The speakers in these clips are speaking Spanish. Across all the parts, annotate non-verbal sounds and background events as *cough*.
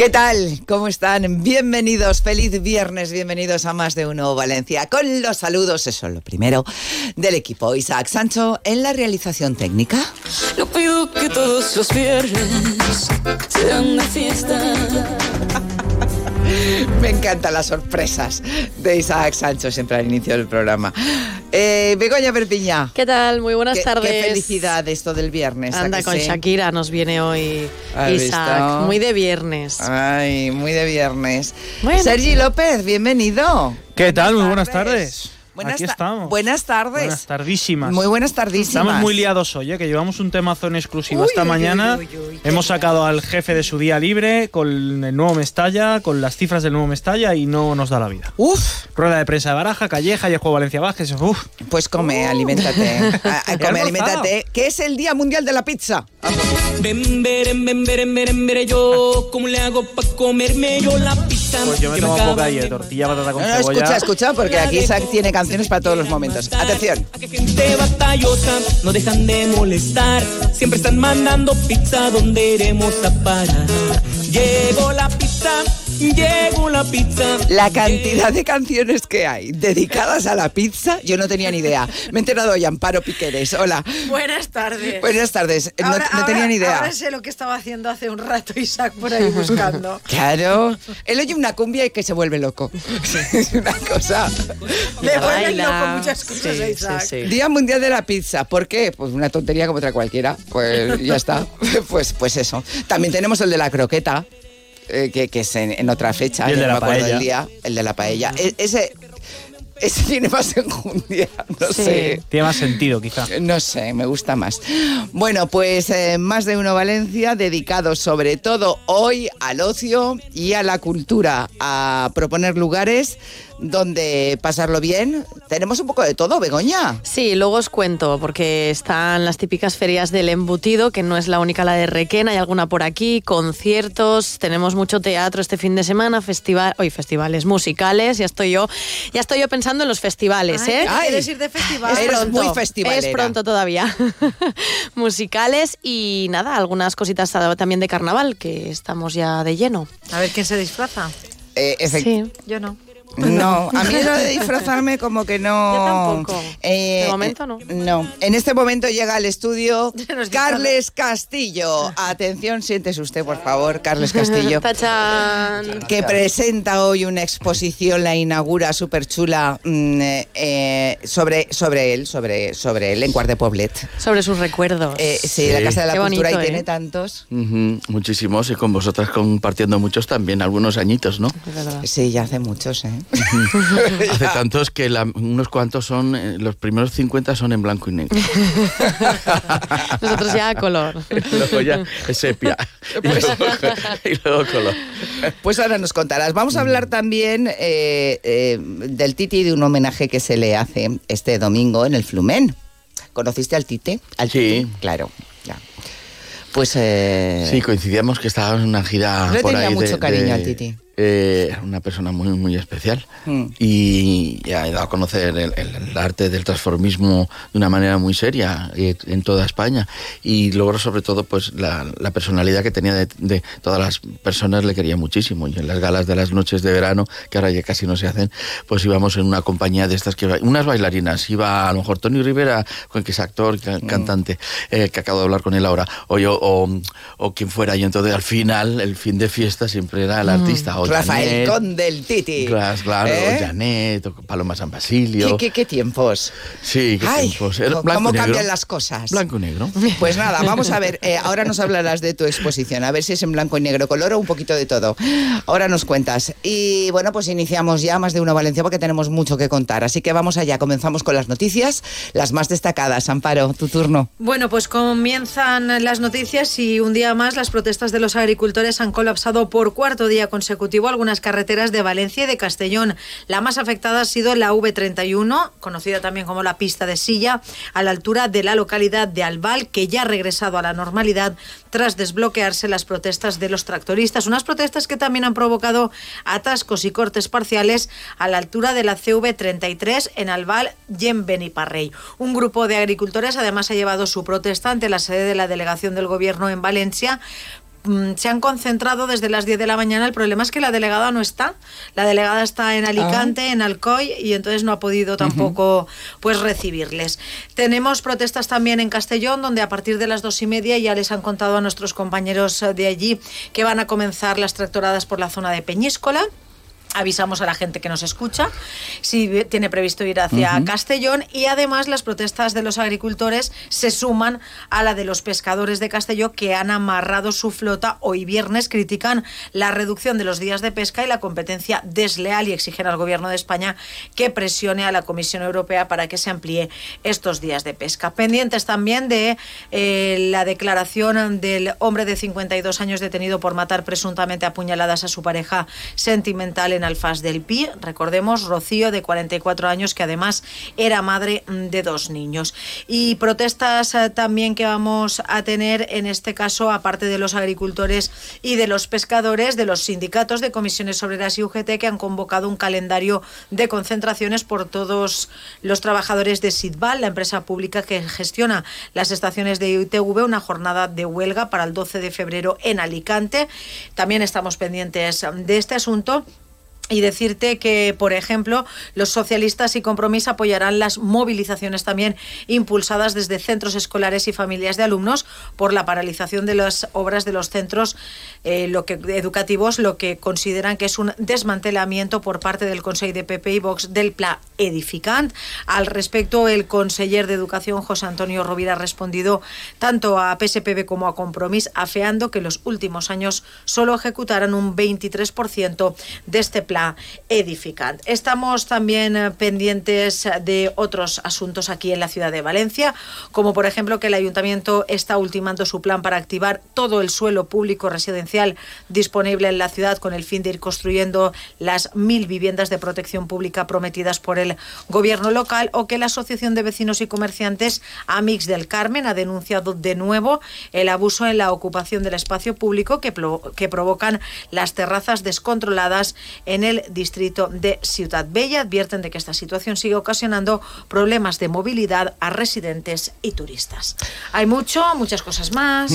¿Qué tal? ¿Cómo están? Bienvenidos, feliz viernes, bienvenidos a Más de Uno Valencia. Con los saludos, eso es lo primero, del equipo Isaac Sancho en la realización técnica. *laughs* Me encantan las sorpresas de Isaac Sancho siempre al inicio del programa. Eh, Begoña Perpiña. ¿Qué tal? Muy buenas qué, tardes. Qué felicidad esto del viernes. ¿a Anda, con sí? Shakira nos viene hoy ¿Has Isaac. visto? Muy de viernes. Ay, muy de viernes. Bueno. Sergi López, bienvenido. ¿Qué tal? Muy buenas tardes. Buenas Aquí ta- estamos. Buenas tardes. Buenas tardísimas. Muy buenas tardísimas. Estamos muy liados hoy, ¿eh? que llevamos un temazo en exclusiva Uy, esta uy, mañana. uy, uy, uy, qué Hemos sacado al jefe de su día libre con el nuevo Mestalla, con las cifras del nuevo Mestalla y no nos da la vida. Uf, Rueda de prensa de Baraja, Calleja y el juego Valencia Vázquez. Uf. pues come, aliméntate. Ah, ah, *laughs* come, aliméntate. Que es el Día Mundial de la Pizza. Ven, ven, veren, veren, veren, yo, ¿cómo le hago para comerme yo la pizza? Pues yo me que tomo un de de- tortilla, patata con No, no, cebolla. escucha, escucha, porque aquí Isaac tiene canciones para todos los momentos. Atención. A que gente batallosa no dejan de molestar. Siempre están mandando pizza donde iremos a parar. Llegó la pizza, llegó la pizza. La cantidad de canciones que hay dedicadas a la pizza, yo no tenía ni idea. Me he enterado hoy, Amparo Piqueres. Hola. Buenas tardes. Buenas tardes. No, Ahora- no tenía ahora- ni idea. Ahora sé lo que estaba haciendo hace un rato Isaac por ahí buscando. *laughs* Claro. Él oye una cumbia y que se vuelve loco. *laughs* es una cosa. Le vuelven loco muchas cosas Sí, a sí, Isaac. sí. Día Mundial de la Pizza. ¿Por qué? Pues una tontería como otra cualquiera. Pues ya está. *laughs* Pues, pues eso. También tenemos el de la croqueta, eh, que, que es en, en otra fecha. Y el de no la paella. del día. El de la paella. E- ese, ese *laughs* tiene más enjundia. No Sí. sé. Tiene más sentido, quizá. No sé, me gusta más. Bueno, pues eh, más de uno Valencia, dedicado sobre todo hoy al ocio y a la cultura, a proponer lugares donde pasarlo bien. Tenemos un poco de todo, Begoña. Sí, luego os cuento, porque están las típicas ferias del embutido, que no es la única la de Requena, hay alguna por aquí, conciertos, tenemos mucho teatro este fin de semana, festival, hoy festivales musicales, ya estoy yo, ya estoy yo pensando en los festivales, Ay, ¿eh? Ay. ¿Quieres ir de festival? Es Eres muy festivalera. Es pronto todavía. *laughs* musicales y nada, algunas cositas también de carnaval, que estamos ya de lleno. A ver quién se disfraza. Eh, Sí. Yo no. No, a mí lo de disfrazarme como que no... Yo tampoco. Eh, De momento no. No. En este momento llega al estudio *laughs* Carles Castillo. Atención, siéntese usted, por favor, Carles Castillo. *laughs* Tachan. que presenta hoy una exposición, la inaugura súper chula sobre, sobre él, sobre, sobre él en Cuart de Poblet. Sobre sus recuerdos. Eh, sí, la Casa de la Qué Cultura bonito, y tiene ¿eh? tantos. Muchísimos y con vosotras compartiendo muchos también, algunos añitos, ¿no? Sí, ya hace muchos, ¿eh? *laughs* Hace tantos que la- unos cuantos son, eh, los primeros 50 son en blanco y negro. *laughs* Nosotros ya a color. *laughs* luego ya es sepia. Y Pues luego, y luego color. Pues ahora nos contarás. Vamos a hablar también eh, eh, del Titi y de un homenaje que se le hace este domingo en el Flumen. ¿Conociste al Tite? Al Sí. Tite, claro. Ya. Pues eh, Sí, coincidíamos que estábamos en una gira Yo le por tenía ahí mucho de- cariño de- al Titi. Eh, una persona muy, muy especial. Mm. Y he dado a conocer el, el- el arte del transformismo de una manera muy seria eh, en toda España. Y logró sobre todo pues la, la personalidad que tenía de, de todas las personas, le quería muchísimo. Y en las galas de las noches de verano, que ahora ya casi no se hacen, pues íbamos en una compañía de estas que unas bailarinas. Iba a lo mejor Tony Rivera, que es actor, Mm. cantante, eh, que acabo de hablar con él ahora, o yo, o, o quien fuera. Y entonces al final, el fin de fiesta siempre era el artista. O Mm. Rafael Janet, Conde, el Titi. Claro, claro, ¿Eh? Janet, o Paloma San Basilio. ¿Qué, qué, qué tiempos? Sí, qué Ay, tiempos. Era ¿cómo blanco negro. cambian las cosas? Blanco y negro. Pues nada, *laughs* vamos a ver. eh, ahora nos hablarás de tu exposición, a ver si es en blanco y negro, color o un poquito de todo. Ahora nos cuentas. Y bueno, pues iniciamos ya más de una Valencia porque tenemos mucho que contar. Así que vamos allá, comenzamos con las noticias, las más destacadas. Amparo, tu turno. Bueno, pues comienzan las noticias y un día más las protestas de los agricultores han colapsado por cuarto día consecutivo motivo algunas carreteras de Valencia y de Castellón. La más afectada ha sido la V31, conocida también como la pista de silla, a la altura de la localidad de Albal, que ya ha regresado a la normalidad tras desbloquearse las protestas de los tractoristas. Unas protestas que también han provocado atascos y cortes parciales a la altura de la CV33 en Albal y en Beniparrey. Un grupo de agricultores además ha llevado su protesta ante la sede de la delegación del gobierno en Valencia se han concentrado desde las 10 de la mañana. El problema es que la delegada no está. La delegada está en Alicante, en Alcoy, y entonces no ha podido tampoco pues recibirles. Tenemos protestas también en Castellón, donde a partir de las dos y media ya les han contado a nuestros compañeros eh, de allí que van a comenzar las tractoradas por la zona de Peñíscola avisamos a la gente que nos escucha si tiene previsto ir hacia Castellón y además las protestas de los agricultores se suman a la de los pescadores de Castellón que han amarrado su flota hoy viernes. Critican la reducción de los días de pesca y la competencia desleal y exigen al gobierno de España que presione a la Comisión Europea para que se amplíe estos días de pesca. Pendientes también de eh, la declaración del hombre de 52 años detenido por matar presuntamente a puñaladas a su pareja sentimental en Alfaz del Pi. Recordemos, Rocío, de 44 años, que además era madre de dos niños. Y protestas eh, también que vamos a tener, en este caso, aparte de los agricultores y de los pescadores, de los sindicatos de comisiones obreras y UGT, que han convocado un calendario de concentraciones por todos los trabajadores de Sidval, la empresa pública que gestiona las estaciones de ITV, una jornada de huelga para el 12 de febrero en Alicante. También estamos pendientes de este asunto y decirte que, por ejemplo, los socialistas y Compromís apoyarán las movilizaciones también impulsadas desde centros escolares y familias de alumnos por la paralización de las obras de los centros eh, educativos, lo que consideran que es un desmantelamiento por parte del Consejo de PP y Vox del Plan Edificant. Al respecto, el conseller de Educación, José Antonio Rovira, ha respondido tanto a PSPB como a Compromís, afeando que los últimos años solo ejecutaran un 23% de este plan edificante. Estamos también eh, pendientes de otros asuntos aquí en la ciudad de Valencia, como por ejemplo que el ayuntamiento está ultimando su plan para activar todo el suelo público residencial disponible en la ciudad con el fin de ir construyendo las mil viviendas de protección pública prometidas por el gobierno local o que la Asociación de Vecinos y Comerciantes Amix del Carmen ha denunciado de nuevo el abuso en la ocupación del espacio público que, que provocan las terrazas descontroladas en el el distrito de Ciudad Bella. Advierten de que esta situación sigue ocasionando problemas de movilidad a residentes y turistas. Hay mucho, muchas cosas más,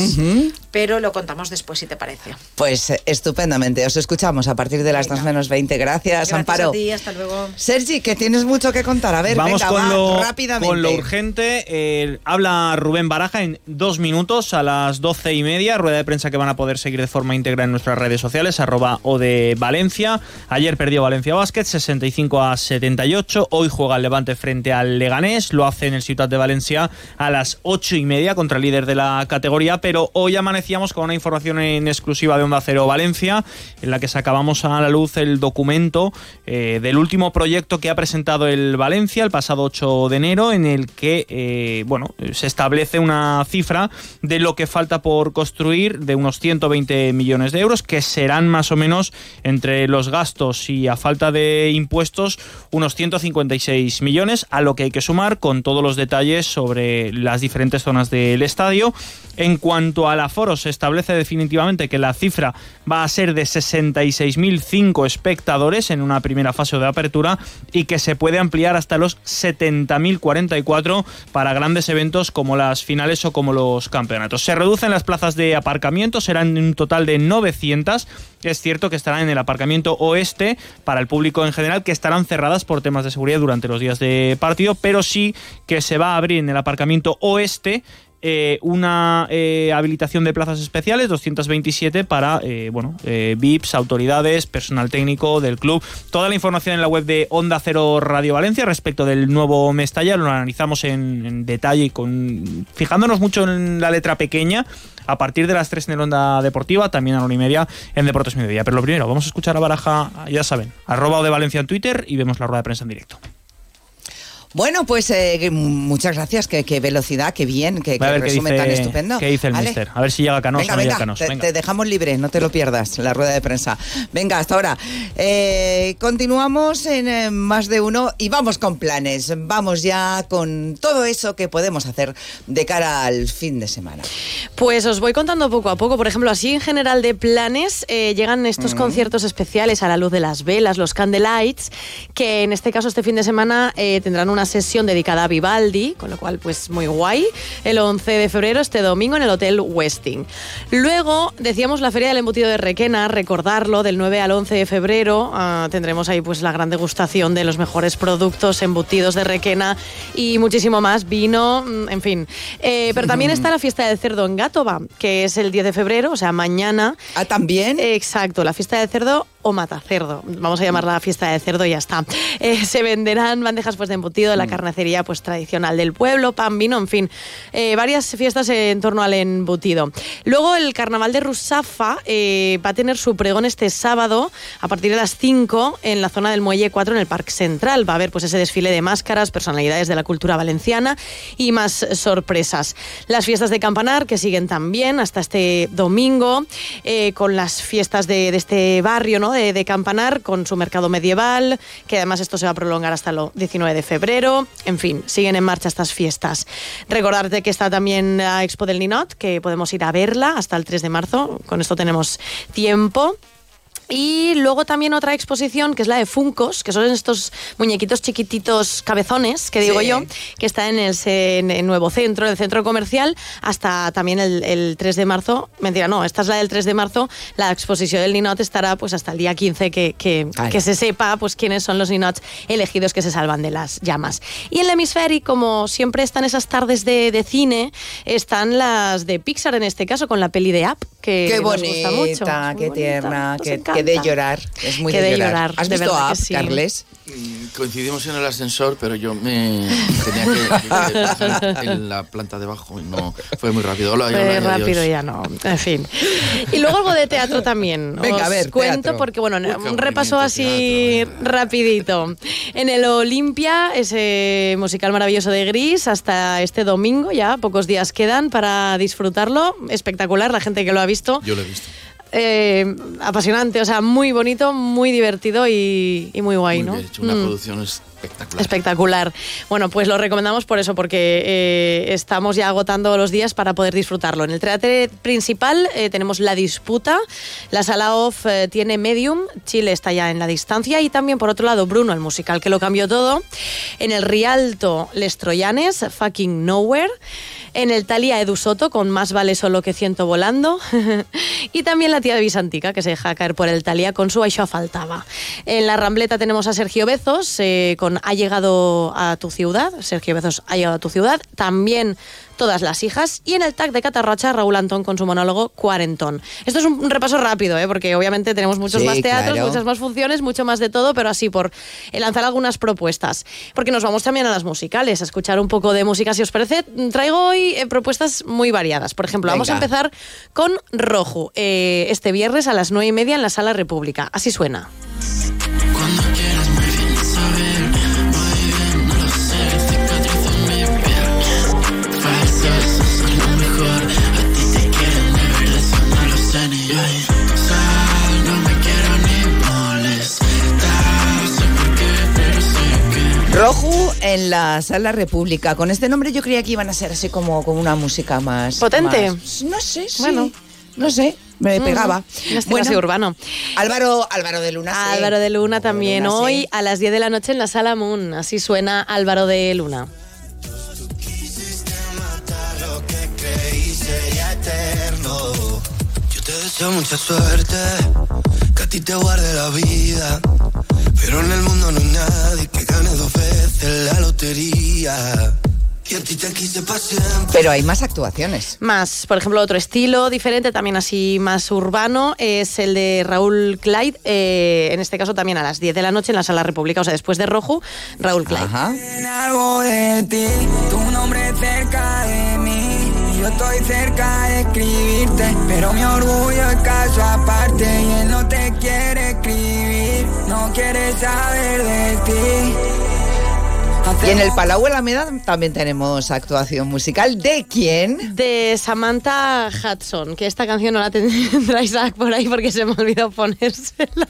pero lo contamos después si te parece. Pues eh, estupendamente. Os escuchamos a partir de las 2 menos 20. Gracias, Gracias Amparo. a ti, hasta luego. Sergi, que tienes mucho que contar. A ver, Vamos venga, con, va, lo, rápidamente. con lo urgente. Eh, habla Rubén Baraja en dos minutos a las doce y media. Rueda de prensa que van a poder seguir de forma íntegra en nuestras redes sociales, arroba o de Valencia. Ayer perdió Valencia Basket 65 a 78. Hoy juega el Levante frente al Leganés. Lo hace en el Ciudad de Valencia a las ocho y media contra el líder de la categoría. Pero hoy amanecíamos con una información en exclusiva de Onda Cero Valencia, en la que sacábamos a la luz el documento eh, del último proyecto que ha presentado el Valencia el pasado 8 de enero, en el que eh, bueno, se establece una cifra de lo que falta por construir de unos 120 millones de euros, que serán más o menos entre los gastos y a falta de impuestos unos 156 millones, a lo que hay que sumar con todos los detalles sobre las diferentes zonas del estadio. En cuanto al aforo, se establece definitivamente que la cifra va a ser de 66.005 espectadores en una primera fase de apertura y que se puede ampliar hasta los 70.044 para grandes eventos como las finales o como los campeonatos. Se reducen las plazas de aparcamiento, serán un total de 900. Es cierto que estarán en el aparcamiento oeste para el público en general, que estarán cerradas por temas de seguridad durante los días de partido, pero sí que se va a abrir en el aparcamiento oeste eh, una eh, habilitación de plazas especiales, 227 para eh, bueno, VIPs, autoridades, personal técnico del club. Toda la información en la web de Onda Cero Radio Valencia respecto del nuevo Mestalla lo analizamos en, detalle, con, fijándonos mucho en la letra pequeña. A partir de las 3 en el Onda Deportiva, también a la una y media en Deportes Mediodía. Pero lo primero, vamos a escuchar a Baraja, ya saben, arroba o de Valencia en Twitter y vemos la rueda de prensa en directo. Bueno, pues eh, muchas gracias, qué, qué velocidad, qué bien, qué, qué ver qué resumen dice, tan estupendo. qué dice el Vale. mister. A ver si llega Canosa Venga, o no llega venga, Canosa. te, Venga. te dejamos libre, no te lo pierdas, la rueda de prensa. Venga, hasta ahora. Eh, continuamos en eh, más de uno y vamos con planes. Vamos ya con todo eso que podemos hacer de cara al fin de semana. Pues os voy contando poco a poco. Por ejemplo, así en general de planes, eh, llegan estos conciertos especiales a la luz de las velas, los Candlelights, que en este caso este fin de semana eh, tendrán una sesión dedicada a Vivaldi, con lo cual pues muy guay, el 11 de febrero, este domingo en el Hotel Westin. Luego, decíamos la Feria del Embutido de Requena, recordarlo, del 9 al 11 de febrero, ah, tendremos ahí pues la gran degustación de los mejores productos embutidos de Requena y muchísimo más, vino, mm, en fin. Eh, pero también está la fiesta del cerdo en Gátova, que es el 10 de febrero, o sea, mañana. Ah, también. Exacto, la fiesta del cerdo o matacerdo. Vamos a llamarla fiesta del cerdo y ya está. Eh, se venderán bandejas pues de embutido de la carnicería pues tradicional del pueblo, pan, vino, en fin. Eh, varias fiestas en torno al embutido. Luego el carnaval de Rusafa eh, va a tener su pregón este sábado a partir de las 5 en la zona del Muelle 4 en el Parque Central. Va a haber pues ese desfile de máscaras, personalidades de la cultura valenciana y más sorpresas. Las fiestas de Campanar que siguen también hasta este domingo con las fiestas de, de este barrio ¿no? De, Campanar con su mercado medieval, que además esto se va a prolongar hasta el 19 de febrero. En fin, siguen en marcha estas fiestas. Recordarte que está también la Expo del Ninot, que podemos ir a verla hasta el 3 de marzo. Con esto tenemos tiempo. Y luego también otra exposición que es la de Funcos, que son estos muñequitos chiquititos cabezones, que digo Sí. yo, que está en el, se- en el nuevo centro, en el centro comercial, hasta también el, el 3 de marzo. Mentira, no, esta es la del 3 de marzo. La exposición del Ninot estará pues hasta el día 15 que, que, que se sepa pues quiénes son los Ninots elegidos que se salvan de las llamas. Y en el hemisferio, como siempre están esas tardes de, de cine, están las de Pixar en este caso, con la peli de Up, que Qué nos gusta mucho. bonita, qué bonita, tierna, nos que, de llorar. Es muy Que de, de llorar. llorar, ¿Has de visto Up, sí. Carles? Mm, Coincidimos en el ascensor, pero yo me tenía que, *laughs* que bajar en la planta de abajo y no fue muy rápido. Hola, Fue hola, y rápido adiós. ya no, en fin. Y luego algo de teatro también. *laughs* Venga, Os a ver, cuento teatro. porque, bueno, Uy, un repaso así teatro. rapidito. En el Olimpia, ese musical maravilloso de Gris, hasta este domingo ya, pocos días quedan para disfrutarlo. Espectacular, la gente que lo ha visto. Yo lo he visto. Eh, apasionante, o sea, muy bonito, muy divertido y, y muy guay, Muy ¿no? bien hecho, una Mm. producción espectacular. Bueno, pues lo recomendamos por eso, porque eh, estamos ya agotando los días para poder disfrutarlo. En el teatro principal eh, tenemos La Disputa, la sala off eh, tiene Medium, Chile está ya en la distancia y también por otro lado Bruno, el musical que lo cambió todo. En el Rialto, Les Troyanes, Fucking Nowhere. En el Talia Edu Soto, con Más vale solo que ciento volando. *laughs* y también la tía de Visantica, que se deja caer por el Talia con su Això faltaba. En la Rambleta tenemos a Sergio Bezos, eh, Ha llegado a tu ciudad. Sergio Bezos ha llegado a tu ciudad. También todas las hijas. Y en el tag de Catarrocha, Raúl Antón con su monólogo Cuarentón. Esto es un, repaso rápido, ¿eh? porque obviamente tenemos muchos Sí, más teatros, claro. muchas más funciones, mucho más de todo, pero así por lanzar algunas propuestas. Porque nos vamos también a las musicales, a escuchar un poco de música, si os parece. Traigo hoy eh, propuestas muy variadas. Por ejemplo, vamos a empezar con Rojo, eh, este viernes a las nueve y media en la Sala República. Así suena. Roju en la Sala República. Con este nombre yo creía que iban a ser así como con una música más... ¿Potente? más- no sé, sí. Bueno. No sé, me pegaba. Un estilo así urbano. Álvaro, Álvaro de Luna. sí. Álvaro de Luna también Luna, sí. hoy a las 10 de la noche en la Sala Moon. Así suena Álvaro de Luna. Yo te deseo mucha suerte, que a ti te guarde la vida. Pero en el mundo no hay nadie que gane dos veces la lotería. Y a ti te quise para siempre. Pero hay más actuaciones. Más, por ejemplo, otro estilo diferente, también así más urbano, es el de Raúl Clyde, eh, en este caso también a las 10 de la noche en la Sala República, o sea, después de Rojo, Raúl Clyde. Ajá. En algo de ti, tu nombre cerca de mí. Yo estoy cerca de escribirte, pero mi orgullo es caso aparte y él no te quiere escribir, no quiere saber de ti. Y en el Palau Alameda también tenemos actuación musical. ¿De quién? De Samantha Hudson, que esta canción no la *laughs* tendrá Isaac por ahí porque se me olvidó ponérsela.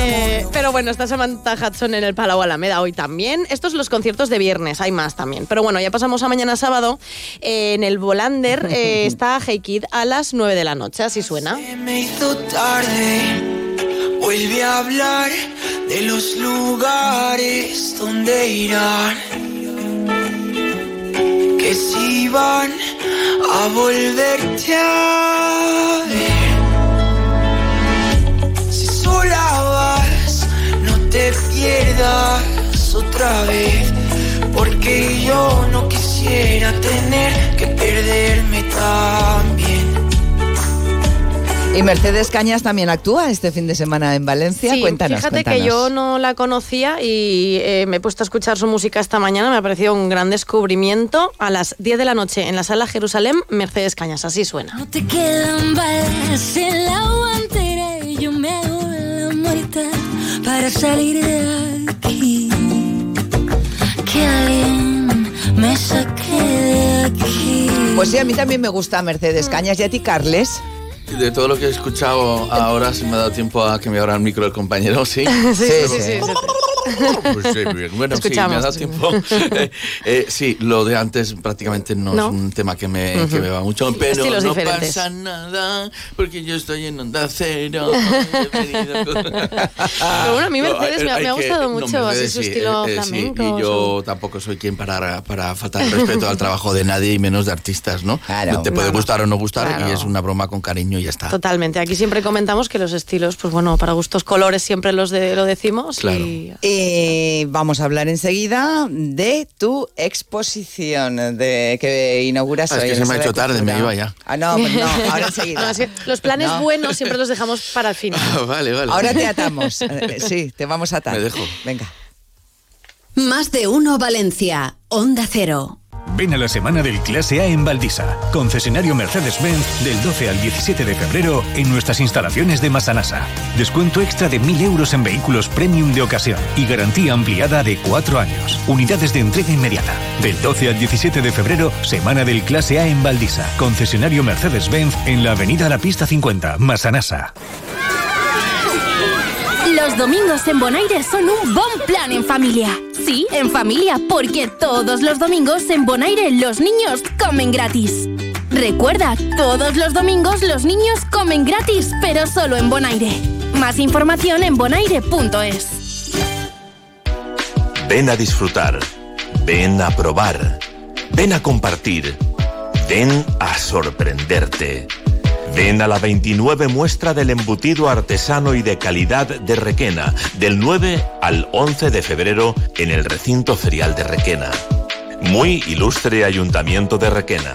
Eh, pero bueno, está Samantha Hudson en el Palau Alameda hoy también. Estos son los conciertos de viernes, hay más también. Pero bueno, ya pasamos a mañana sábado. Eh, en el Volander eh, *laughs* está Hey Kid a las 9 de la noche, así suena. Vuelve a hablar de los lugares donde irán. Que si van a volverte a ver. Si sola vas, no te pierdas otra vez. Porque yo no quisiera tener que perderme también. Y Mercedes Cañas también actúa este fin de semana en Valencia. Sí, cuéntanos. fíjate cuéntanos. que yo no la conocía y eh, me he puesto a escuchar su música esta mañana, me ha parecido un gran descubrimiento. A las 10 de la noche en la sala Jerusalén, Mercedes Cañas, así suena. No te quedan balas en la guantera y yo me hago la muerta para salir de aquí. Que alguien me saque de aquí. Pues sí, a mí también me gusta Mercedes Cañas. ¿Y a ti, Carles? De todo lo que he escuchado ahora, si me ha dado tiempo a que me abra el micro el compañero, sí. *laughs* Sí, sí, sí. *laughs* Pues sí, bien. Bueno, sí, me ha dado tiempo. *laughs* Eh, eh, sí, lo de antes prácticamente no, No. es un tema que me, que me va mucho, pero no diferentes. pasa nada porque yo estoy en onda cero. Pero bueno, a mí No, Mercedes me ha- hay me ha que- gustado no, mucho, así Mercedes su sí, estilo eh, eh, sí, flamenco, y yo tampoco soy quien para, para faltar respeto al trabajo de nadie y menos de artistas, ¿no? Claro. Te puede No, no. gustar o no gustar Claro. y es una broma con cariño y ya está. Totalmente. Aquí siempre comentamos que los estilos, pues bueno, para gustos colores siempre los de, lo decimos. Claro. Y Y vamos a hablar enseguida de tu exposición de que inauguras Ah, es hoy. que en se me ha hecho tarde, me iba ya. Ah, no, pues no, *laughs* ahora enseguida. No, es que los planes No. buenos siempre los dejamos para el final. *laughs* vale, vale. Ahora te atamos. Eh, Sí, te vamos a atar. Me dejo. Venga. Más de uno Valencia. Onda Cero. Ven a la semana del Clase A en Valdisa, concesionario Mercedes-Benz del 12 al 17 de febrero en nuestras instalaciones de Masanasa. Descuento extra de 1.000 euros en vehículos premium de ocasión y garantía ampliada de 4 años. Unidades de entrega inmediata. Del 12 al 17 de febrero, semana del Clase A en Valdisa, concesionario Mercedes-Benz en la avenida La Pista 50, Masanasa. Los domingos en Bonaire son un bon plan en familia. Sí, en familia, porque todos los domingos en Bonaire los niños comen gratis. Recuerda, todos los domingos los niños comen gratis, pero solo en Bonaire. Más información en bonaire.es. Ven a disfrutar. Ven a probar. Ven a compartir. Ven a sorprenderte. Ven a la 29 muestra del embutido artesano y de calidad de Requena, del 9 al 11 de febrero en el recinto ferial de Requena. Muy ilustre Ayuntamiento de Requena.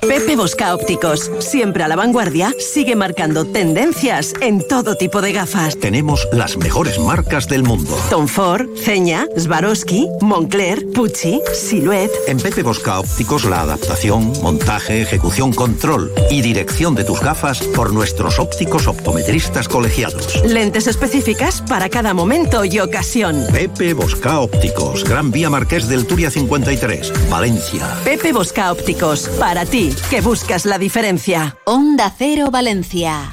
Pepe Bosca Ópticos, siempre a la vanguardia, sigue marcando tendencias en todo tipo de gafas. Tenemos las mejores marcas del mundo. Tom Ford, Ceña, Swarovski, Moncler, Pucci, Silhouette. En Pepe Bosca Ópticos la adaptación, montaje, ejecución, control y dirección de tus gafas por nuestros ópticos optometristas colegiados. Lentes específicas para cada momento y ocasión. Pepe Bosca Ópticos, Gran Vía Marqués del Turia 53, Valencia. Pepe Bosca Ópticos, para ti, que buscas la diferencia. Onda Cero Valencia.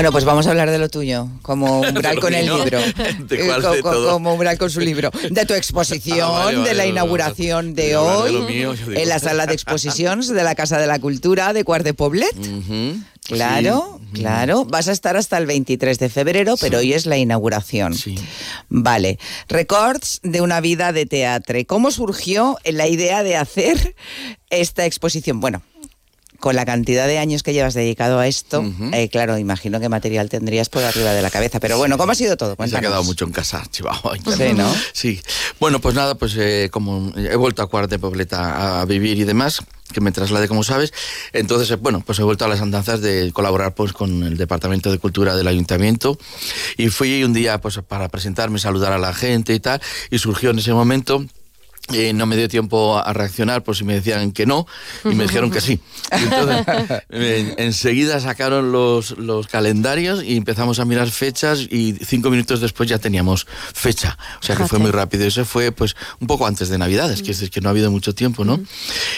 Bueno, pues vamos a hablar de lo tuyo, como *laughs* umbral con el libro. *laughs* ¿De Eh, cuál co- de co- todo? Como umbral con su libro. De tu *laughs* exposición, Ah, vale, vale, de la inauguración de hoy, de mío, en la sala de exposiciones de la Casa de la Cultura de Cuart de Poblet. Claro, Sí. claro. Vas a estar hasta el 23 de febrero, pero hoy es la inauguración. Sí. Vale. Records de una vida de teatro. ¿Cómo surgió la idea de hacer esta exposición? Bueno, con la cantidad de años que llevas dedicado a esto, eh, claro, imagino que material tendrías por arriba de la cabeza. Pero bueno, ¿cómo ha sido todo? Se ha Cuéntanos. quedado mucho en casa, Chihuahua. Sí, ¿no? Sí. Bueno, pues nada, pues eh, como he vuelto a Cuart de Pobleta a vivir y demás, que me trasladé, como sabes, entonces, eh, bueno, pues he vuelto a las andanzas de colaborar pues con el Departamento de Cultura del Ayuntamiento y fui un día pues para presentarme, saludar a la gente y tal, y surgió en ese momento... eh, no me dio tiempo a reaccionar por si me decían que no y me dijeron que sí. *laughs* Y entonces, en- enseguida sacaron los, los calendarios y empezamos a mirar fechas y cinco minutos después ya teníamos fecha. O sea que fue muy rápido. Eso fue pues un poco antes de Navidades, que es que no ha habido mucho tiempo, ¿no?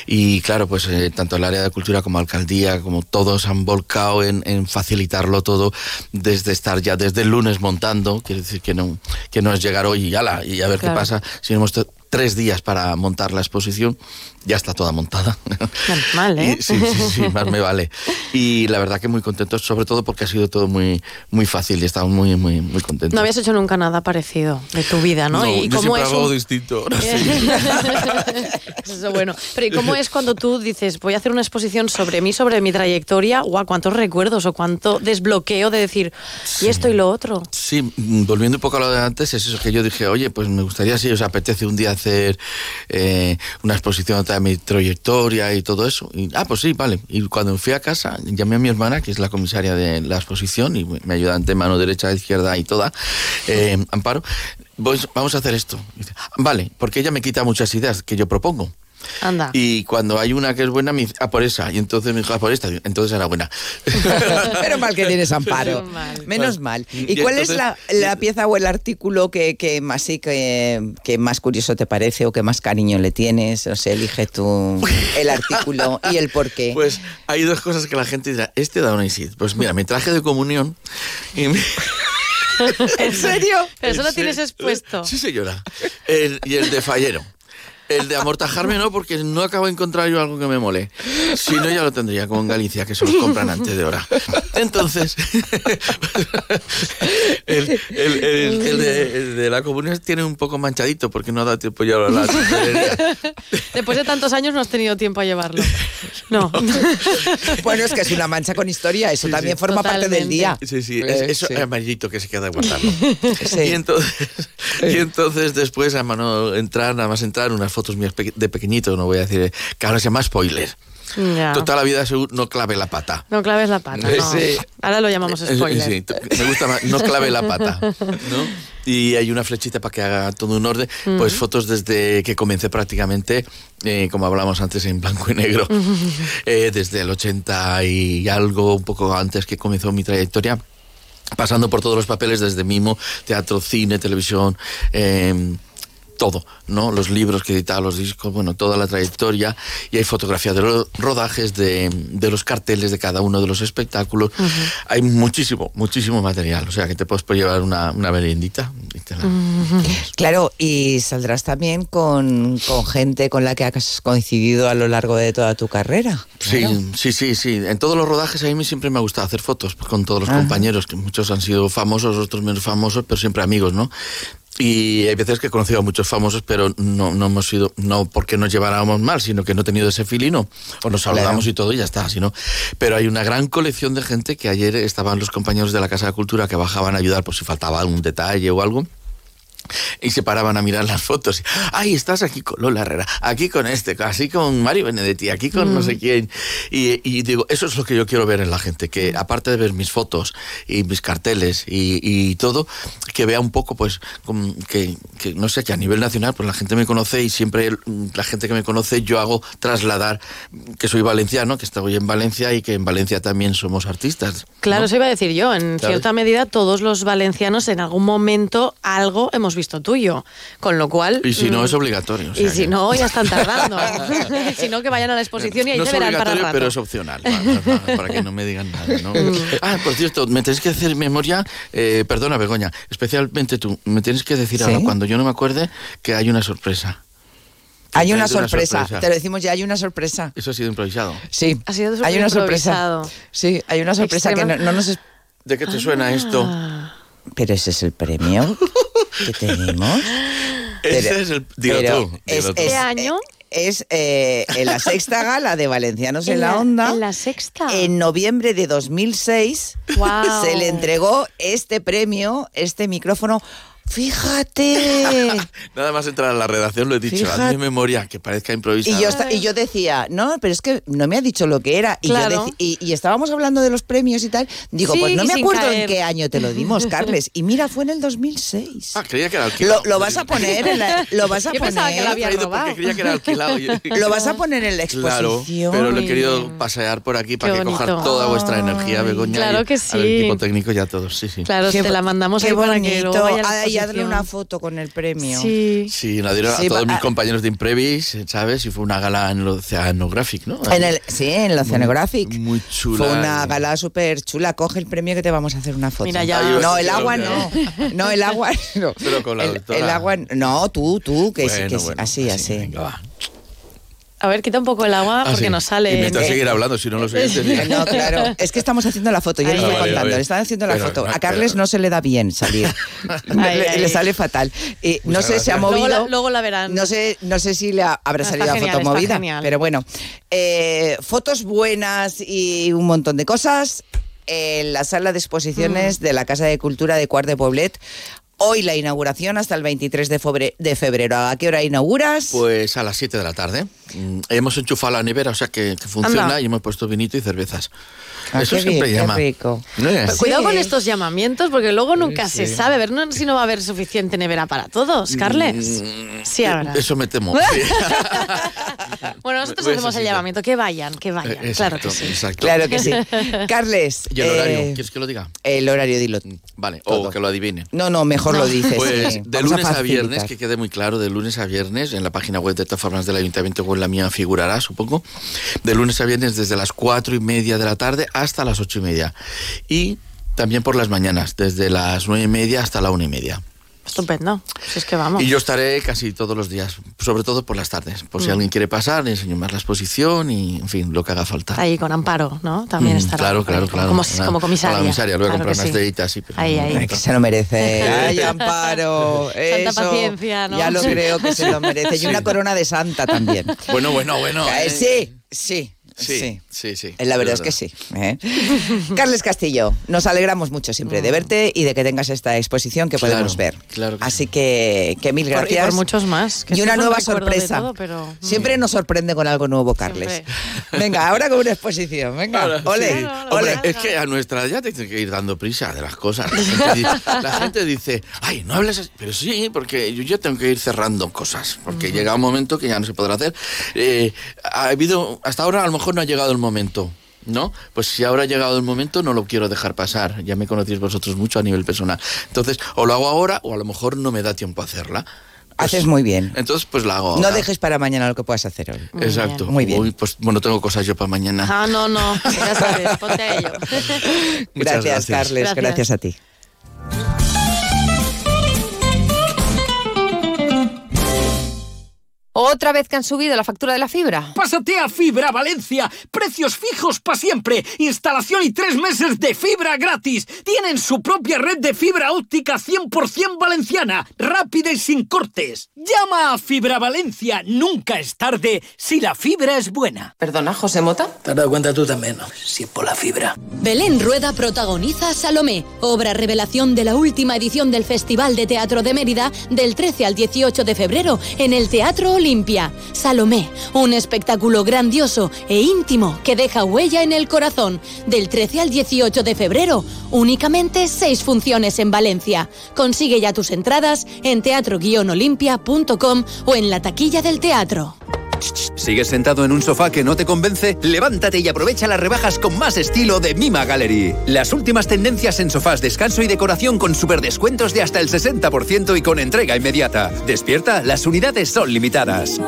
Y claro, pues eh, tanto el área de cultura como alcaldía, como todos han volcado en, en facilitarlo todo desde estar ya desde el lunes montando. Quiere decir que no, que no es llegar hoy y ala, y a ver Claro. qué pasa. Si hemos tres días para montar la exposición, ya está toda montada. Mal, ¿eh? Y- sí, sí, sí, más me vale. Y la verdad que muy contento, sobre todo porque ha sido todo muy, muy fácil y estamos muy, muy, muy contentos. No habías hecho nunca nada parecido de tu vida, ¿no? ¿Y yo cómo es algo un- distinto. *laughs* Eso es bueno. Pero ¿y cómo es cuando tú dices, voy a hacer una exposición sobre mí, sobre mi trayectoria? Guau, ¿cuántos recuerdos o cuánto desbloqueo de decir, y esto y lo otro? Sí, mm, volviendo un poco a lo de antes, es eso que yo dije, oye, pues me gustaría, si os apetece un día hacer eh, una exposición de mi trayectoria y todo eso. Y, ah, pues sí, vale. Y cuando fui a casa, llamé a mi hermana, que es la comisaria de la exposición, y me ayuda ante mano derecha, izquierda y toda, eh, *laughs* Amparo, pues vamos a hacer esto. "Ah, vale, porque ella me quita muchas ideas que yo propongo. Anda. Y cuando hay una que es buena, me dice, ah, por esa. Y entonces me dijo, ah, por esta. Entonces era buena. *laughs* Menos mal que tienes amparo. Menos mal. Menos mal. ¿Y, Y cuál es la, la pieza o el artículo que, que más sí que, que más curioso te parece o que más cariño le tienes? O sea, elige tú el artículo y el por qué. Pues hay dos cosas que la gente dirá, este da una Isid. Pues mira, mi traje de comunión y *laughs* ¿En serio? *laughs* Pero eso lo tienes expuesto. Sí, señora. El- y el de fallero. El de amortajarme no, porque no acabo de encontrar yo algo que me mole. Si no, ya lo tendría, como en Galicia, que se los compran antes de hora. Entonces, *laughs* el, el- el- el de, el de la comunión tiene un poco manchadito, porque no da tiempo ya a la. Después de tantos años no has tenido tiempo a llevarlo. No. *laughs* Bueno, es que es una mancha con historia, eso también forma parte del día. Sí, sí, Eh, es, eso sí. es amarillito que se queda de guardarlo. Sí. Y, entonces, y entonces después, a mano entrar, nada más entrar, unas fotos mías pe- de pequeñito, no voy a decir, eh, que ahora se llama spoiler. Ya. Toda la vida seguro no clave la pata. No claves la pata, no. Sí. Ahora lo llamamos Eh, spoiler. sí, me gusta más, no clave la pata. ¿no? *laughs* Y hay una flechita para que haga todo un orden. Pues Ujú. fotos desde que comencé prácticamente, eh, como hablábamos antes, en blanco y negro. *laughs* Eh, desde el 80 y algo, un poco antes que comenzó mi trayectoria. Pasando por todos los papeles desde mimo, teatro, cine, televisión, eh, todo, ¿no? Los libros que editaba, los discos, bueno, toda la trayectoria. Y hay fotografías de los rodajes, de, de los carteles de cada uno de los espectáculos. Hay muchísimo, muchísimo material. O sea, que te puedes por llevar una, una Claro, y saldrás también con, con gente con la que has coincidido a lo largo de toda tu carrera. Sí, sí, sí, sí. En todos los rodajes a mí siempre me ha gustado hacer fotos con todos los Ajá. compañeros, que muchos han sido famosos, otros menos famosos, pero siempre amigos, ¿no? Y hay veces que he conocido a muchos famosos, pero no, no hemos sido, no porque nos lleváramos mal, sino que no he tenido ese filino. O nos saludamos Claro. y todo y ya está, sino. Pero hay una gran colección de gente que ayer estaban los compañeros de la Casa de Cultura que bajaban a ayudar por si faltaba algún detalle o algo. Y se paraban a mirar las fotos. Ay, estás aquí con Lola Herrera, aquí con este, así con Mario Benedetti, aquí con no Mm. sé quién. Y, y digo, eso es lo que yo quiero ver en la gente, que aparte de ver mis fotos y mis carteles y, y todo, que vea un poco, pues, que, que, no sé, que a nivel nacional, pues la gente me conoce y siempre mm, la gente que me conoce yo hago trasladar que soy valenciano, que estoy en Valencia y que en Valencia también somos artistas. Claro, ¿no? eso iba a decir yo. En ¿Sabes? cierta medida, todos los valencianos en algún momento algo hemos visto tuyo. Con lo cual. Y si no, mm, es obligatorio. o y sea si que- no, ya están *laughs* tardando. *laughs* si no, que vayan a la exposición y ahí no es verán para obligatorio, rato. pero es opcional, para que no me digan nada, ¿no? *laughs* ah, por cierto, me tenéis que hacer memoria, eh, perdona Begoña, especialmente tú, me tienes que decir ¿Sí? ahora, cuando yo no me acuerde, que hay una sorpresa. Hay una hay sorpresa, te lo decimos ya, hay una sorpresa. Eso ha sido improvisado. Sí, Ha sido hay una sorpresa. Sí, hay una sorpresa que no, no nos... es- ¿De qué te suena esto? Pero ese es el premio que *laughs* tenemos. Ese Pero- es el... Digo pero tú, es- tú. es- Este año. es eh, en la sexta gala de Valencianos en, En la, la- Onda. en la sexta. En noviembre de 2006 Guau. se le entregó este premio, este micrófono. Fíjate. *laughs* Nada más entrar a la redacción lo he dicho, Fíjate. hazme memoria, que parezca improvisado. Y yo, esta- y yo decía, no, pero es que no me ha dicho lo que era. Y, yo Claro. y, y estábamos hablando de los premios y tal. Digo, Sí, pues no me acuerdo en qué año te lo dimos, *laughs* Carles. Y mira, fue en el 2006. Ah, creía que era alquilado. Lo, lo vas a poner en la, lo vas a Yo pensaba que poner, lo había Traído robado. porque creía que era alquilado. lo vas a poner en la Claro, exposición. pero lo he querido pasear por aquí para Qué que coja bonito. toda vuestra energía, Begoña. claro y que Al sí. equipo técnico y a todos, sí, sí. Claro, Qué te la mandamos qué ahí para que luego bonito. Y hazle una foto con el premio. Sí. Sí, la dieron Sí, a todos mis compañeros de Imprevis, ¿sabes? Y fue una gala en el Oceanographic, ¿no? En el, sí, en el Oceanographic. Muy chula. Fue una gala súper chula. Coge el premio que te vamos a hacer una foto. Mira, ya- Ay, No, el agua no. No, el agua no. *laughs* Pero con la el, doctora. el agua no, tú, tú, que, sí, Bueno, que sí, bueno, así, así. venga, va. A ver, quita un poco el agua Ah, porque sí. nos sale. Y Eh, seguir hablando, si no oyentes... *laughs* dirán- No, claro. Es que estamos haciendo la foto, yo les estoy contando. Le están haciendo la Pero, foto. A Carles pero- no se le da bien salir. *laughs* Ay, le, ay. le sale fatal. No sé, se ha gracias. movido. Luego la, luego la verán. No sé, no sé si le ha- habrá Está salido la genial, foto está movida, genial. pero bueno. Eh, fotos buenas y un montón de cosas en la sala de exposiciones Mm. de la Casa de Cultura de Cuart de Poblet. Hoy la inauguración hasta el 23 de febre- de febrero. ¿A qué hora inauguras? Pues a las 7 de la tarde. Mm, Hemos enchufado la nevera, o sea que, que funciona Anda. y hemos puesto vinito y cervezas. Ah, Eso qué siempre bien, qué llama. rico. ¿Eh? Pues Cuidado Sí. con estos llamamientos porque luego nunca se sí. sabe. A ver no- si no va a haber suficiente nevera para todos, Carles. Sí habrá. Mm, Eso me temo. *laughs* sí. Bueno, nosotros hacemos el llamamiento. Que vayan, que vayan. Eh, claro que sí. exacto. Claro que *laughs* sí. Carles. ¿Y el horario? eh, ¿Quieres que lo diga? el horario, dilo. Vale, todo. o que lo adivine. No, no, mejor lo dices. Pues sí. de Vamos lunes a, viernes, que quede muy claro, de lunes a viernes, en la página web de todas formas del ayuntamiento o en la mía figurará, supongo, de lunes a viernes desde las cuatro y media de la tarde hasta las ocho y media. Y también por las mañanas, desde las nueve y media hasta la una y media. Estupendo. Si es que vamos. Y yo estaré casi todos los días, sobre todo por las tardes, por si Mm. alguien quiere pasar, le enseño más la exposición y, en fin, lo que haga falta. Ahí con Amparo, ¿no? También Mm, estará. Claro, claro, claro. Como, Una- como comisaria. a La comisaria, luego Claro comprar unas sí. deditas, sí. Pero Ahí, no, ahí. no, que se lo merece. *laughs* Ay, Amparo. Santa eso. paciencia, ¿no? Ya lo creo que se lo merece. Y una corona de santa también. Bueno, bueno, bueno. Eh, eh. Sí, sí. Sí, Sí. sí, sí. Eh, La verdad es que sí. ¿eh? *laughs* Carles Castillo, nos alegramos mucho siempre de verte y de que tengas esta exposición que Claro, podemos ver. claro que Así que, que mil Por- y por gracias. muchos más, que Y una nueva sorpresa. todo, pero- Siempre nos sorprende con algo nuevo, Carles. *laughs* Venga, ahora con una exposición. Venga, Ahora, ole, sí. ole. Hombre, es que a nuestra ya te tienes que ir dando prisa de las cosas. La gente, dice, la gente dice, ay, no hables así. Pero sí, porque yo ya tengo que ir cerrando cosas. Porque llega un momento que ya no se podrá hacer. Eh, ha habido, hasta ahora a lo mejor no ha llegado el momento. ¿No? Pues si ahora ha llegado el momento, no lo quiero dejar pasar. Ya me conocéis vosotros mucho a nivel personal. Entonces, o lo hago ahora, o a lo mejor no me da tiempo a hacerla. Pues, Haces muy bien. Entonces, pues la hago No ahora. dejes para mañana lo que puedas hacer hoy. Exacto. Muy bien. Uy, pues bueno, tengo cosas yo para mañana. Ah, no, no. Ya sabes, ponte a ello. *laughs* Gracias, gracias. Carles. Gracias. gracias a ti. ¿Otra vez que han subido la factura de la fibra? Pásate a Fibra Valencia. Precios fijos para siempre. Instalación y tres meses de fibra gratis. Tienen su propia red de fibra óptica 100% valenciana. Rápida y sin cortes. Llama a Fibra Valencia. Nunca es tarde si la fibra es buena. Perdona, José Mota. Te has dado cuenta tú también. Si por la fibra. Belén Rueda protagoniza Salomé, obra revelación de la última edición del Festival de Teatro de Mérida del 13 al 18 de febrero en el Teatro Olimpia. Salomé, un espectáculo grandioso e íntimo que deja huella en el corazón. Del 13 al 18 de febrero, únicamente seis funciones en Valencia. Consigue ya tus entradas en teatro-olimpia.com o en la taquilla del teatro. ¿Sigues sentado en un sofá que no te convence? Levántate y aprovecha las rebajas con más estilo de Mima Gallery. Las últimas tendencias en sofás, descanso y decoración con superdescuentos de hasta el 60% y con entrega inmediata. Despierta, las unidades son limitadas.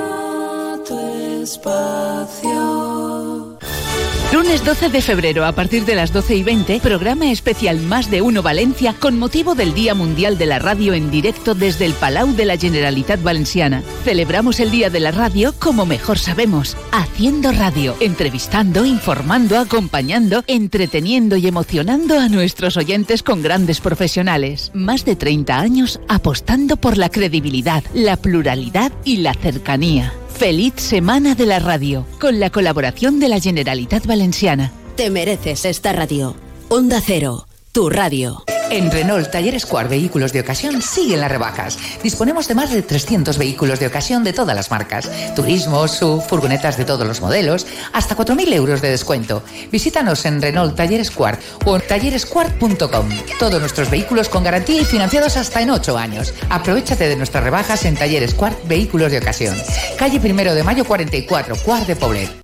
Lunes 12 de febrero a partir de las 12 y 20, programa especial Más de Uno Valencia con motivo del Día Mundial de la Radio en directo desde el Palau de la Generalitat Valenciana. Celebramos el Día de la Radio como mejor sabemos, haciendo radio, entrevistando, informando, acompañando, entreteniendo y emocionando a nuestros oyentes con grandes profesionales. Más de 30 años apostando por la credibilidad, la pluralidad y la cercanía. Feliz Semana de la Radio, con la colaboración de la Generalitat Valenciana. Te mereces esta radio. Onda Cero, tu radio. En Renault Talleres Cuar Vehículos de Ocasión siguen las rebajas. Disponemos de más de 300 vehículos de ocasión de todas las marcas. Turismo, SUV, furgonetas de todos los modelos, hasta 4.000 euros de descuento. Visítanos en Renault Talleres Cuar o en tallerescuart.com. Todos nuestros vehículos con garantía y financiados hasta en 8 años. Aprovechate de nuestras rebajas en Talleres Cuart Vehículos de Ocasión. Calle Primero de Mayo 44, Cuart de Poblet.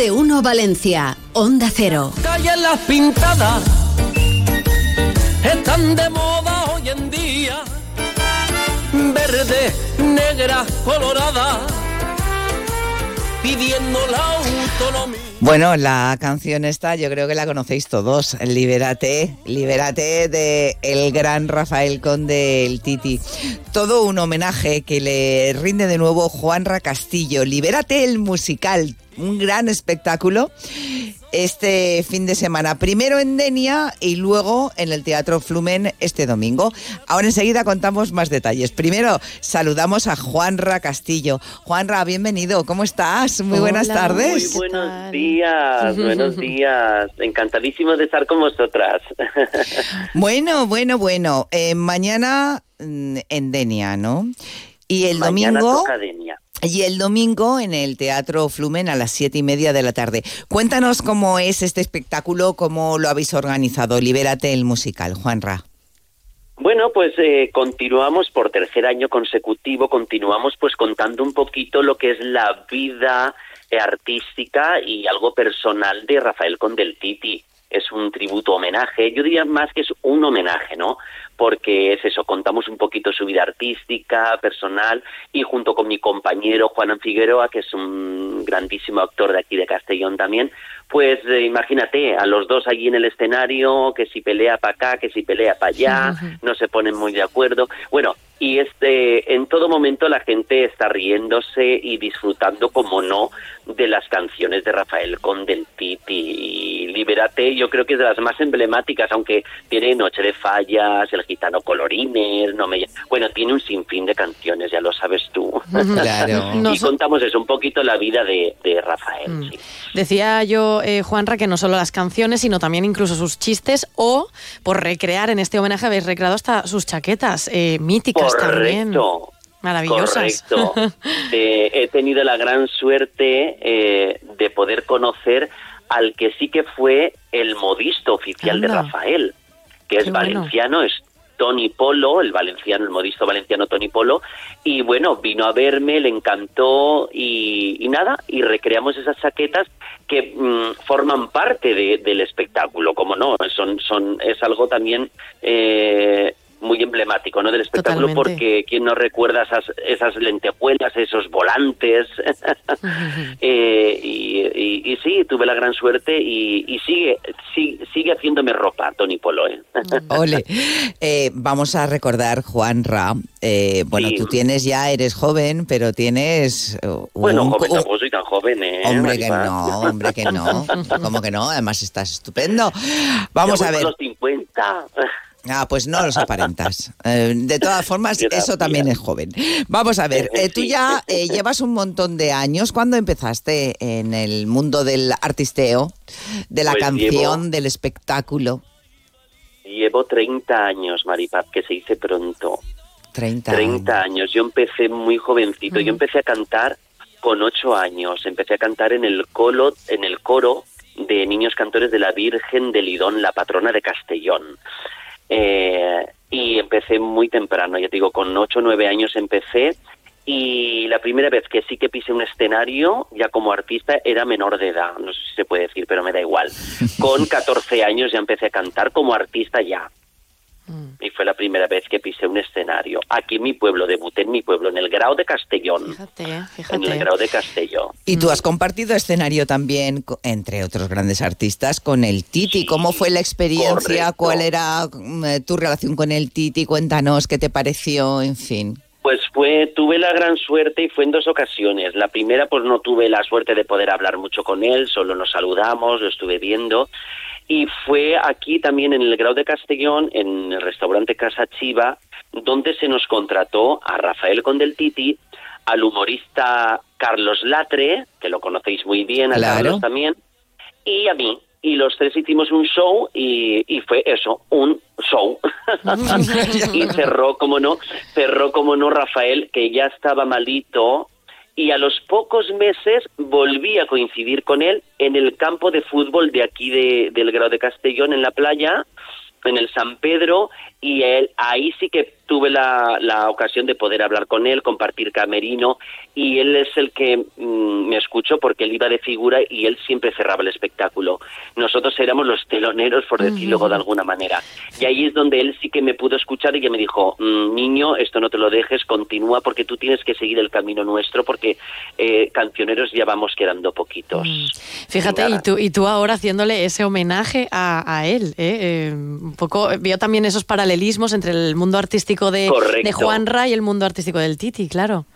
de uno Valencia, Onda Cero. calles las pintadas están de moda hoy en día. Verde, negra, colorada, pidiendo la autonomía. Bueno, la canción esta yo creo que la conocéis todos, Libérate, Libérate de el gran Rafael Conde, el Titi. Todo un homenaje que le rinde de nuevo Juanra Castillo, Libérate el musical, un gran espectáculo este fin de semana, primero en Denia y luego en el Teatro Flumen este domingo. Ahora enseguida contamos más detalles. Primero saludamos a Juanra Castillo. Juanra, bienvenido, ¿cómo estás? Muy buenas Muy tardes. buenos días, buenos *laughs* días. Encantadísimo de estar con vosotras. *laughs* Bueno, bueno, bueno. Eh, mañana mm, en Denia, ¿no? Y el Mañana domingo. toca Denia. Y el domingo en el Teatro Flumen a las siete y media de la tarde. Cuéntanos cómo es este espectáculo, cómo lo habéis organizado. Libérate el musical, Juanra. Bueno, pues eh, continuamos por tercer año consecutivo, continuamos pues contando un poquito lo que es la vida eh, artística y algo personal de Rafael Condeltiti. Es un tributo homenaje, yo diría más que es un homenaje, ¿no? Porque es eso, contamos un poquito su vida artística, personal, y junto con mi compañero Juan Figueroa, que es un grandísimo actor de aquí de Castellón también, pues eh, imagínate, a los dos allí en el escenario, que si pelea para acá, que si pelea para allá, no se ponen muy de acuerdo. Bueno, y este, en todo momento la gente está riéndose y disfrutando, como no, de las canciones de Rafael Condeltiti y Libérate, yo creo que es de las más emblemáticas, aunque tiene Noche de Fallas, El Gitano Colorines, no me... Bueno, tiene un sinfín de canciones, ya lo sabes tú. *laughs* Claro. y contamos eso, un poquito la vida de, de Rafael. Mm. Decía yo, eh, Juanra, que no solo las canciones, sino también incluso sus chistes o, por recrear en este homenaje, habéis recreado hasta sus chaquetas eh, míticas también. Correcto. Maravillosas. Correcto. *laughs* Eh, he tenido la gran suerte eh, de poder conocer al que sí que fue el modisto oficial de. Rafael, que es bueno. valenciano, es Tony Polo, el valenciano, el modisto valenciano Tony Polo, y bueno, vino a verme, le encantó y, y nada, y recreamos esas chaquetas que mm, forman parte de- del espectáculo, como no, son, son, es algo también eh, muy emblemático ¿no? del espectáculo Totalmente. porque quién no recuerda esas, esas lentejuelas, esos volantes *laughs* Eh, y, y- y sí, tuve la gran suerte y, y sigue, sigue sigue haciéndome ropa Tony Polo ¿eh? Ole. Eh, vamos a recordar, Juanra. eh, bueno, Sí. tú tienes ya, eres joven, pero tienes. bueno un- joven un- tampoco soy tan joven ¿eh? Hombre que no, hombre que no. *laughs* ¿Cómo que no? Además estás estupendo. Vamos Ya a ver. por los 50 Ah, pues no los aparentas. *laughs* Eh, de todas formas, Gracias. eso también es joven. Vamos a ver, eh, tú ya eh, llevas un montón de años. ¿Cuándo empezaste en el mundo del artisteo, de la Pues canción, llevo- del espectáculo? llevo 30 años Maripaz que se dice pronto 30. 30 años. Yo empecé muy jovencito. Yo empecé a cantar con ocho años. Empecé a cantar en el colo, en el coro de niños cantores de la Virgen de Lidón, la patrona de Castellón. Eh, y empecé muy temprano, ya te digo, con ocho o nueve años empecé y la primera vez que sí que pise un escenario ya como artista era menor de edad, no sé si se puede decir, pero me da igual. *laughs* Con 14 años ya empecé a cantar como artista ya. Mm. Y fue la primera vez que pisé un escenario. Aquí en mi pueblo, debuté en mi pueblo, en el Grau de Castellón. Fíjate, En el fíjate. Grau de Castellón. Y tú has compartido escenario también, entre otros grandes artistas, con el Titi. ¿Cómo fue la experiencia? correcto. ¿Cuál era mm, eh, tu relación con el Titi? Cuéntanos qué te pareció, en fin. Pues fue, tuve la gran suerte y fue en dos ocasiones. La primera, pues no tuve la suerte de poder hablar mucho con él, solo nos saludamos, lo estuve viendo. Y fue aquí también en el Grau de Castellón, en el restaurante Casa Chiva, donde se nos contrató a Rafael Condeltiti, al humorista Carlos Latre, que lo conocéis muy bien, a Claro. Carlos también, y a mí. Y los tres hicimos un show y, y fue eso, un show. *laughs* y cerró, como no, cerró, como no, Rafael, que ya estaba malito. Y a los pocos meses volví a coincidir con él en el campo de fútbol de aquí de, del Grado de Castellón, en la playa, en el San Pedro, y él, ahí sí que tuve la, la ocasión de poder hablar con él, compartir camerino, y él es el que mm, me escuchó porque él iba de figura y él siempre cerraba el espectáculo. Nosotros éramos los teloneros, por decirlo Ujú. de alguna manera. Y ahí es donde él sí que me pudo escuchar y que me dijo, "Mm, niño, esto no te lo dejes, continúa porque tú tienes que seguir el camino nuestro porque eh, cancioneros ya vamos quedando poquitos. Fíjate, y tú, y tú ahora haciéndole ese homenaje a, a él, ¿eh? Eh, un poco, veo también esos paralelismos entre el mundo artístico de, Correcto. de Juan Ra y el mundo artístico del Titi, claro.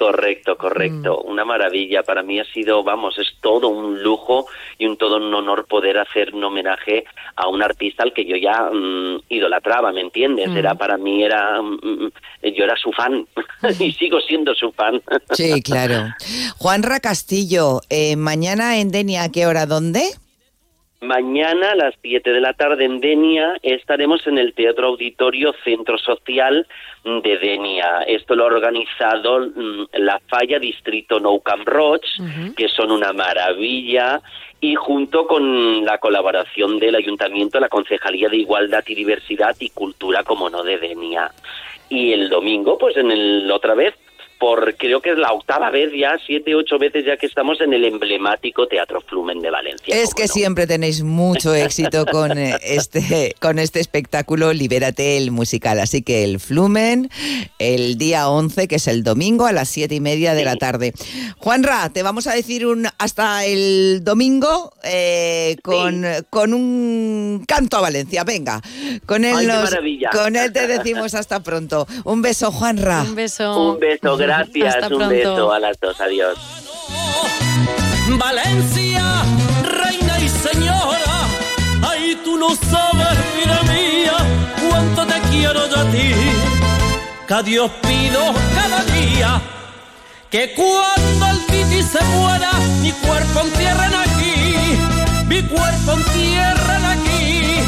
Correcto, correcto. Mm. Una maravilla. Para mí ha sido, vamos, es todo un lujo y un todo un honor poder hacer un homenaje a un artista al que yo ya mm, idolatraba, ¿me entiendes? Mm. Era para mí era, mm, mm, yo era su fan *laughs* y sigo siendo su fan. Sí, claro. *laughs* Juanra Castillo, eh, mañana en Denia, ¿a qué hora? ¿Dónde? Mañana a las 7 de la tarde en Denia estaremos en el Teatro Auditorio Centro Social de Denia. Esto lo ha organizado mm, la Falla Distrito Nou Camp Roig, que son una maravilla, y junto con la colaboración del Ayuntamiento, la Concejalía de Igualdad y Diversidad y Cultura, como no, de Denia. Y el domingo, pues en el otra vez, por creo que es la octava vez ya, siete, ocho veces ya que estamos en el emblemático Teatro Flumen de Valencia. Es que siempre tenéis mucho éxito *laughs* con eh, este, con este espectáculo Libérate el musical. Así que el Flumen, el día 11, que es el domingo, a las siete y media de la tarde. Juanra, te vamos a decir un hasta el domingo eh, con, con un canto a Valencia. Venga, con él, Ay, nos- con él te decimos hasta pronto. Un beso, Juanra. Un beso. Un beso, gracias, Hasta un pronto. beso a las dos, adiós. Valencia, reina y señora, ay tú no sabes, vida mía, cuánto te quiero yo a ti. Que a Dios pido cada día que cuando el titi se muera, mi cuerpo entierren aquí, mi cuerpo entierren aquí,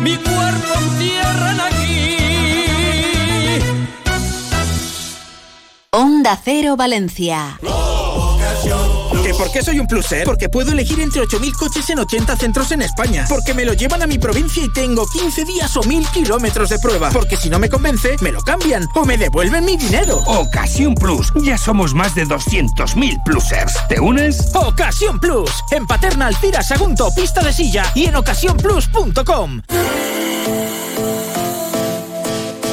mi cuerpo entierren aquí. Onda Cero Valencia. ¿Que por qué soy un pluser? Porque puedo elegir entre 8.000 coches en 80 centros en España. Porque me lo llevan a mi provincia y tengo 15 días o 1.000 kilómetros de prueba. Porque si no me convence, me lo cambian o me devuelven mi dinero. Ocasión Plus. Ya somos más de 200.000 plusers. ¿Te unes? Ocasión Plus. En Paterna, Alcira, Sagunto, Pista de Silla y en ocasiónplus.com.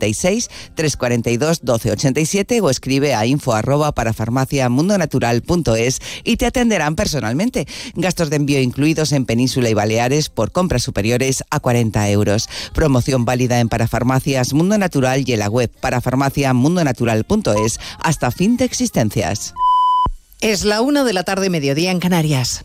96 342 1287 o escribe a info arroba para farmaciamundonatural.es y te atenderán personalmente. Gastos de envío incluidos en Península y Baleares por compras superiores a 40 euros. Promoción válida en Parafarmacias Mundo Natural y en la web parafarmaciamundonatural.es hasta fin de existencias. Es la una de la tarde, mediodía en Canarias.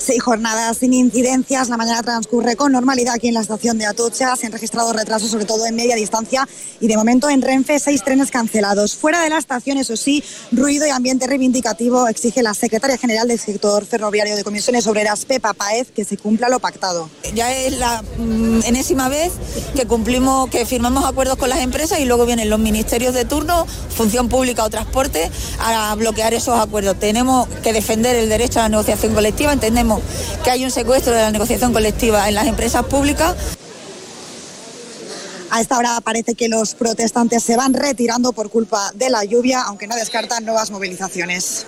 Seis jornadas sin incidencias. La mañana transcurre con normalidad aquí en la estación de Atocha. Se han registrado retrasos, sobre todo en media distancia. Y de momento en Renfe, seis trenes cancelados. Fuera de la estación, eso sí, ruido y ambiente reivindicativo exige la secretaria general del sector ferroviario de Comisiones Obreras, Pepa Paez, que se cumpla lo pactado. Ya es la mm, enésima vez que cumplimos, que firmamos acuerdos con las empresas y luego vienen los ministerios de turno, función pública o transporte, a bloquear esos acuerdos. Tenemos que defender el derecho a la negociación colectiva. Entendemos que hay un secuestro de la negociación colectiva en las empresas públicas. A esta hora parece que los protestantes se van retirando por culpa de la lluvia, aunque no descartan nuevas movilizaciones.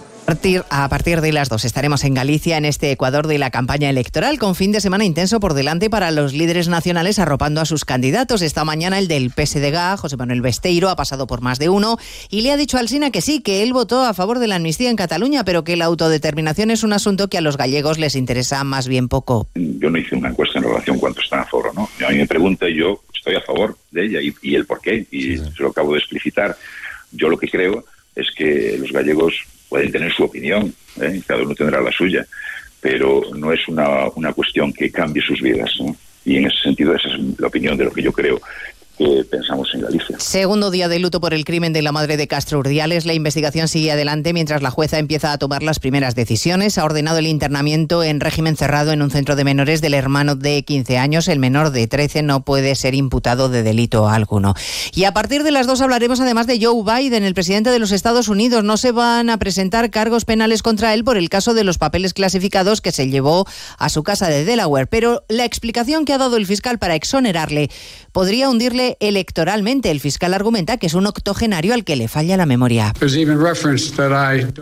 A partir de las dos estaremos en Galicia, en este Ecuador de la campaña electoral, con fin de semana intenso por delante para los líderes nacionales arropando a sus candidatos. Esta mañana el del PSDG, José Manuel Besteiro, ha pasado por más de uno y le ha dicho al Sina que sí, que él votó a favor de la amnistía en Cataluña, pero que la autodeterminación es un asunto que a los gallegos les interesa más bien poco. Yo no hice una encuesta en relación cuánto están a favor o no. A mí me pregunta y yo estoy a favor de ella y, y el por qué, y se lo acabo de explicitar. Yo lo que creo es que los gallegos pueden tener su opinión, ¿eh? cada uno tendrá la suya, pero no es una, una cuestión que cambie sus vidas. ¿no? Y en ese sentido, esa es la opinión de lo que yo creo pensamos en Galicia. Segundo día de luto por el crimen de la madre de Castro Urdiales. La investigación sigue adelante mientras la jueza empieza a tomar las primeras decisiones. Ha ordenado el internamiento en régimen cerrado en un centro de menores del hermano de 15 años. El menor de 13 no puede ser imputado de delito alguno. Y a partir de las dos hablaremos además de Joe Biden, el presidente de los Estados Unidos. No se van a presentar cargos penales contra él por el caso de los papeles clasificados que se llevó a su casa de Delaware. Pero la explicación que ha dado el fiscal para exonerarle podría hundirle electoralmente. El fiscal argumenta que es un octogenario al que le falla la memoria.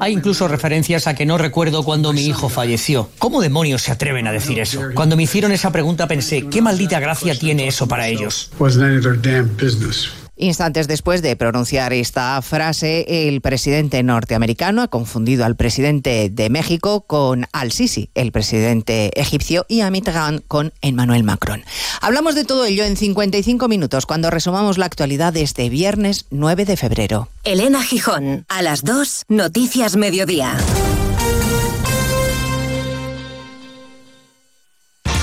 Hay incluso referencias a que no recuerdo cuando mi hijo falleció. ¿Cómo demonios se atreven a decir eso? Cuando me hicieron esa pregunta pensé, ¿qué maldita gracia tiene eso para ellos? Instantes después de pronunciar esta frase, el presidente norteamericano ha confundido al presidente de México con al-Sisi, el presidente egipcio, y a Mitterrand con Emmanuel Macron. Hablamos de todo ello en 55 minutos cuando resumamos la actualidad de este viernes 9 de febrero. Elena Gijón, a las 2, Noticias Mediodía.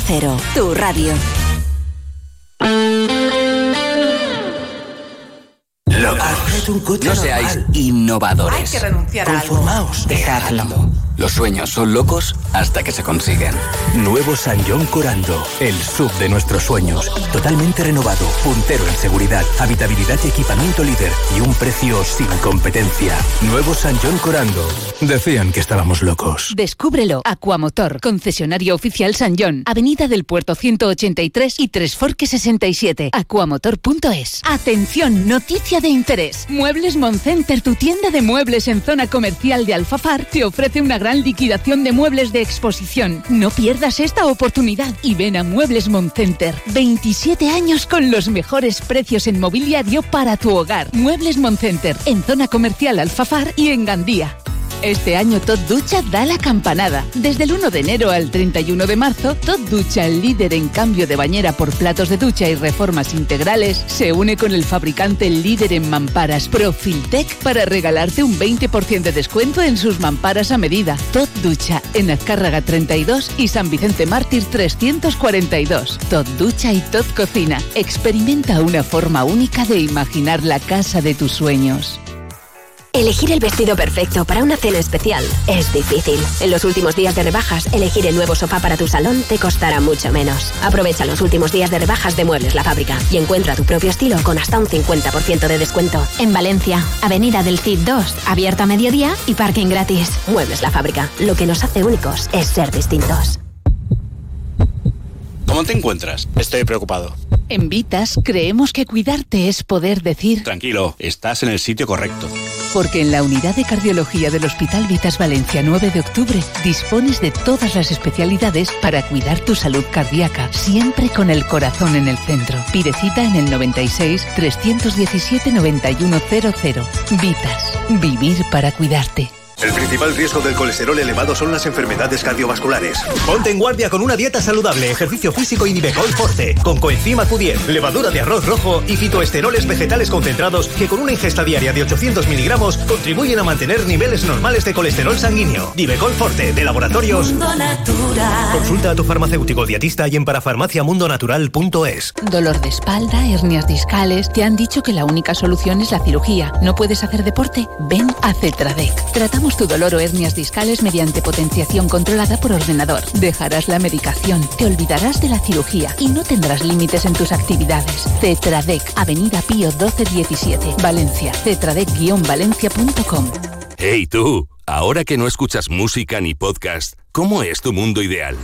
Cero, tu radio. No seáis innovadores. Hay que renunciar a algo. Conformaos. Dejadlo. Los sueños son locos hasta que se consiguen. Nuevo San John Corando, el sub de nuestros sueños. Totalmente renovado, puntero en seguridad, habitabilidad y equipamiento líder y un precio sin competencia. Nuevo San John Corando. Decían que estábamos locos. Descúbrelo. Aquamotor, concesionario oficial San John, Avenida del Puerto 183 y Tres Forques 67. Aquamotor.es. Atención, noticia de interés. Muebles Moncenter, tu tienda de muebles en zona comercial de Alfafar, te ofrece una gran liquidación de muebles de exposición. No pierdas esta oportunidad y ven a Muebles Moncenter. 27 años con los mejores precios en mobiliario para tu hogar. Muebles Moncenter, en zona comercial Alfafar y en Gandía. Este año Tot Ducha da la campanada. Desde el 1 de enero al 31 de marzo, Tot Ducha, el líder en cambio de bañera por platos de ducha y reformas integrales, se une con el fabricante líder en mamparas Profiltec para regalarte un 20% de descuento en sus mamparas a medida. Tot Ducha, en Azcárraga 32 y San Vicente Mártir 342. Tot Ducha y Tot Cocina. Experimenta una forma única de imaginar la casa de tus sueños. Elegir el vestido perfecto para una cena especial es difícil. En los últimos días de rebajas, elegir el nuevo sofá para tu salón te costará mucho menos. Aprovecha los últimos días de rebajas de Muebles La Fábrica y encuentra tu propio estilo con hasta un 50% de descuento. En Valencia, Avenida del Cid 2, abierta a mediodía y parking gratis. Muebles La Fábrica. Lo que nos hace únicos es ser distintos. ¿Cómo te encuentras? Estoy preocupado. En Vitas creemos que cuidarte es poder decir Tranquilo, estás en el sitio correcto. Porque en la unidad de cardiología del Hospital Vitas Valencia 9 de octubre dispones de todas las especialidades para cuidar tu salud cardíaca, siempre con el corazón en el centro. Pide cita en el 96 317 9100. Vitas, vivir para cuidarte. El principal riesgo del colesterol elevado son las enfermedades cardiovasculares. Ponte en guardia con una dieta saludable, ejercicio físico y Nivecol Forte, con coenzima Q10, levadura de arroz rojo y fitoesteroles vegetales concentrados que con una ingesta diaria de 800 miligramos contribuyen a mantener niveles normales de colesterol sanguíneo. Nivecol Forte, de laboratorios. Consulta a tu farmacéutico dietista y en parafarmaciamundonatural.es. Dolor de espalda, hernias discales. Te han dicho que la única solución es la cirugía. ¿No puedes hacer deporte? Ven a Cetradec. Tratamos tu dolor o hernias discales mediante potenciación controlada por ordenador. Dejarás la medicación, te olvidarás de la cirugía y no tendrás límites en tus actividades. Cetradec, Avenida Pío 1217, Valencia. Cetradec-valencia.com. Hey tú, ahora que no escuchas música ni podcast, ¿cómo es tu mundo ideal?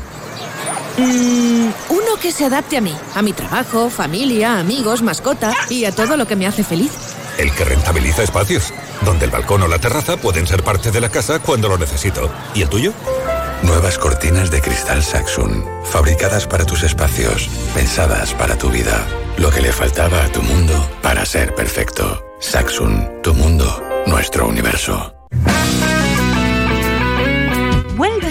Mm, uno que se adapte a mí, a mi trabajo, familia, amigos, mascota y a todo lo que me hace feliz. El que rentabiliza espacios, donde el balcón o la terraza pueden ser parte de la casa cuando lo necesito. ¿Y el tuyo? Nuevas cortinas de cristal Saxon, fabricadas para tus espacios, pensadas para tu vida. Lo que le faltaba a tu mundo para ser perfecto. Saxon, tu mundo, nuestro universo.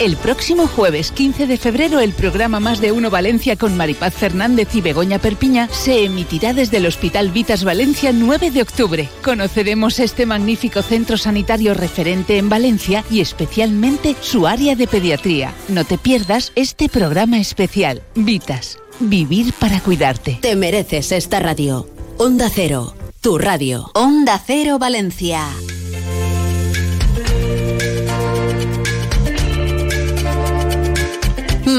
El próximo jueves 15 de febrero el programa Más de Uno Valencia con Maripaz Fernández y Begoña Perpiña se emitirá desde el Hospital Vitas Valencia 9 de octubre. Conoceremos este magnífico centro sanitario referente en Valencia y especialmente su área de pediatría. No te pierdas este programa especial. Vitas. Vivir para cuidarte. Te mereces esta radio. Onda Cero. Tu radio. Onda Cero Valencia.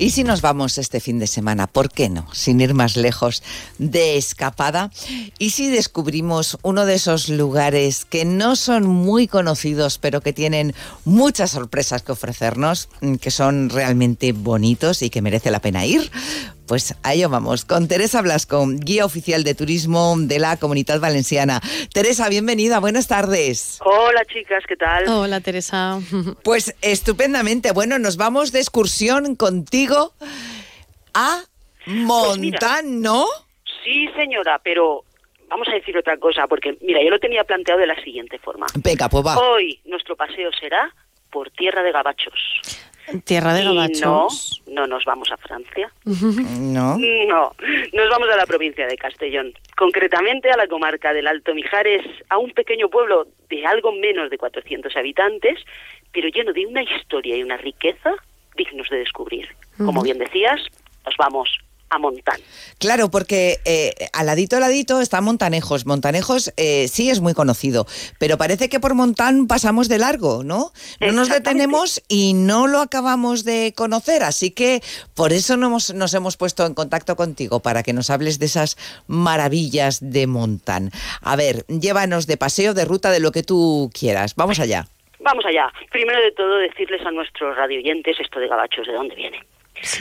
¿Y si nos vamos este fin de semana? ¿Por qué no? Sin ir más lejos de escapada. ¿Y si descubrimos uno de esos lugares que no son muy conocidos, pero que tienen muchas sorpresas que ofrecernos, mm, que son realmente bonitos y que merece la pena ir? Pues a ello vamos, con Teresa Blasco, guía oficial de turismo de la Comunidad Valenciana. Teresa, bienvenida, buenas tardes. Hola chicas, ¿qué tal? Hola Teresa. *laughs* Pues estupendamente, bueno, nos vamos de excursión contigo a Montán, ¿no? Sí, señora, pero vamos a decir otra cosa, porque mira, yo lo tenía planteado de la siguiente forma. Venga, pues va. Hoy nuestro paseo será por tierra de gabachos. Tierra de gabachos. No, no nos vamos a Francia. *laughs* No. No, nos vamos a la provincia de Castellón, concretamente a la comarca del Alto Mijares, a un pequeño pueblo de algo menos de 400 habitantes, pero lleno de una historia y una riqueza dignos de descubrir. Como bien decías, nos vamos a Montán. Claro, porque eh, al ladito, al ladito está Montanejos. Montanejos eh, sí es muy conocido, pero parece que por Montán pasamos de largo, ¿no? No nos detenemos y no lo acabamos de conocer, así que por eso nos hemos, nos hemos puesto en contacto contigo, para que nos hables de esas maravillas de Montán. A ver, llévanos de paseo, de ruta, de lo que tú quieras. Vamos allá. Vamos allá. Primero de todo, decirles a nuestros radioyentes esto de gabachos, ¿de dónde viene?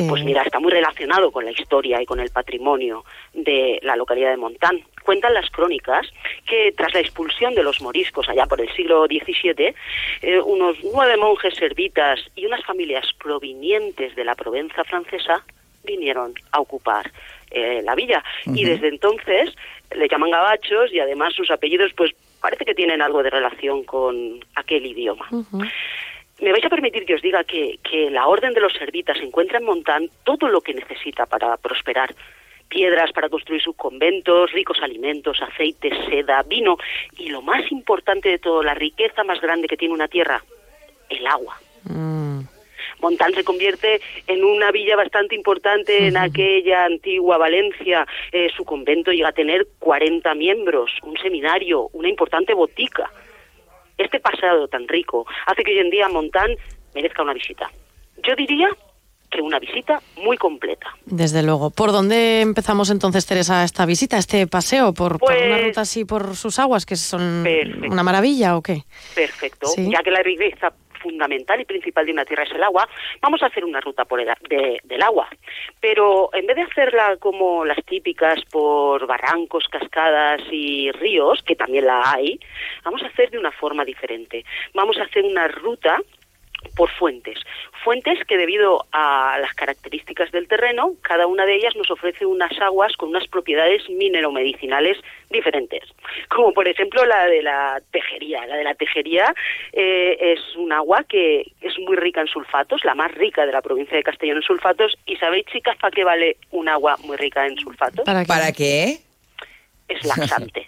Pues mira, está muy relacionado con la historia y con el patrimonio de la localidad de Montán. Cuentan las crónicas que tras la expulsión de los moriscos allá por el siglo XVII, eh, unos nueve monjes servitas y unas familias provenientes de la Provenza francesa vinieron a ocupar eh, la villa. Y desde entonces le llaman gabachos y además sus apellidos pues parece que tienen algo de relación con aquel idioma. Me vais a permitir que os diga que, que la Orden de los Servitas encuentra en Montán todo lo que necesita para prosperar. Piedras para construir sus conventos, ricos alimentos, aceite, seda, vino y lo más importante de todo, la riqueza más grande que tiene una tierra, el agua. Montán se convierte en una villa bastante importante en aquella antigua Valencia. Eh, su convento llega a tener 40 miembros, un seminario, una importante botica. Este pasado tan rico hace que hoy en día Montán merezca una visita. Yo diría que una visita muy completa. Desde luego. ¿Por dónde empezamos entonces, Teresa, esta visita, este paseo? ¿Por, por una Pues- ruta así por sus aguas, que son Perfecto. una maravilla o qué? Perfecto. Sí. Ya que la riqueza fundamental y principal de una tierra es el agua, vamos a hacer una ruta por el, de- del agua. Pero en vez de hacerla como las típicas por barrancos, cascadas y ríos, que también la hay, vamos a hacer de una forma diferente. Vamos a hacer una ruta por fuentes. Fuentes que debido a las características del terreno, cada una de ellas nos ofrece unas aguas con unas propiedades mineromedicinales diferentes. Como por ejemplo la de la tejería. La de la tejería eh, es un agua que es muy rica en sulfatos, la más rica de la provincia de Castellón en sulfatos. ¿Y sabéis, chicas, para qué vale un agua muy rica en sulfatos? ¿Para qué? Es laxante.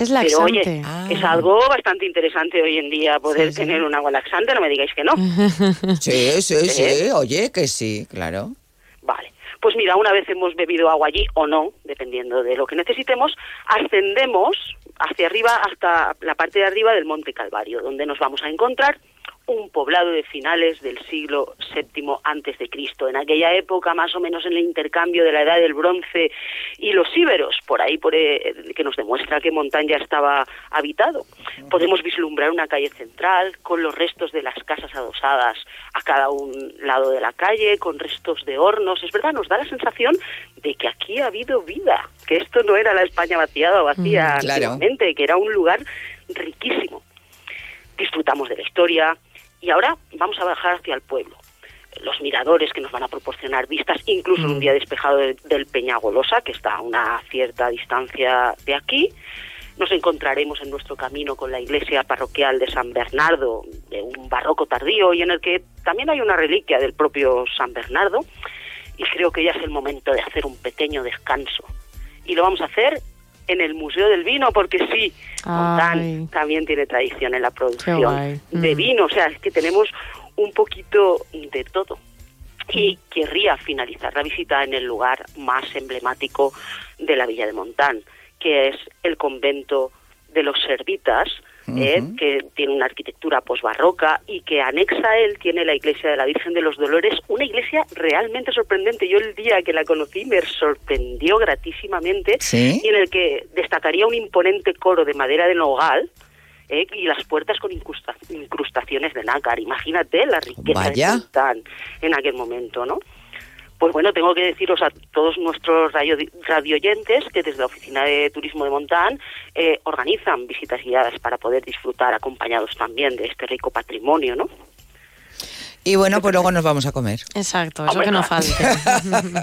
Es Pero laxante. oye, es algo bastante interesante hoy en día poder tener un agua laxante, no me digáis que no. Sí, *laughs* sí, sí, ¿Eh? oye, que sí, claro. Vale. Pues mira, una vez hemos bebido agua allí o no, dependiendo de lo que necesitemos, ascendemos hacia arriba hasta la parte de arriba del Monte Calvario, donde nos vamos a encontrar un poblado de finales del siglo VII antes de Cristo. En aquella época, más o menos en el intercambio de la Edad del Bronce y los íberos, por ahí por, eh, que nos demuestra que Montán ya estaba habitado. Podemos vislumbrar una calle central con los restos de las casas adosadas a cada un lado de la calle, con restos de hornos. Es verdad, nos da la sensación de que aquí ha habido vida, que esto no era la España vaciada o vacía Mm, claro. que era un lugar riquísimo. Disfrutamos de la historia y ahora vamos a bajar hacia el pueblo. los miradores que nos van a proporcionar vistas, incluso en un día despejado del Peñagolosa, que está a una cierta distancia de aquí. Nos encontraremos en nuestro camino con la iglesia parroquial de San Bernardo, de un barroco tardío, y en el que también hay una reliquia del propio San Bernardo. Y creo que ya es el momento de hacer un pequeño descanso. Y lo vamos a hacer en el Museo del Vino, porque sí, Montán también tiene tradición en la producción de mm. vino, o sea, es que tenemos un poquito de todo. Y querría finalizar la visita en el lugar más emblemático de la Villa de Montán, que es el convento de los Servitas, ¿eh? que tiene una arquitectura posbarroca y que anexa a él tiene la iglesia de la Virgen de los Dolores, una iglesia realmente sorprendente. Yo el día que la conocí me sorprendió gratísimamente y en el que destacaría un imponente coro de madera de nogal, ¿eh? y las puertas con incrustaciones de nácar. Imagínate la riqueza de Montán en aquel momento, ¿no? Pues bueno, tengo que deciros a todos nuestros radio, radioyentes que desde la Oficina de Turismo de Montán eh, organizan visitas guiadas para poder disfrutar acompañados también de este rico patrimonio, ¿no? Y bueno, pues luego nos vamos a comer. Exacto, eso que no *laughs* falte.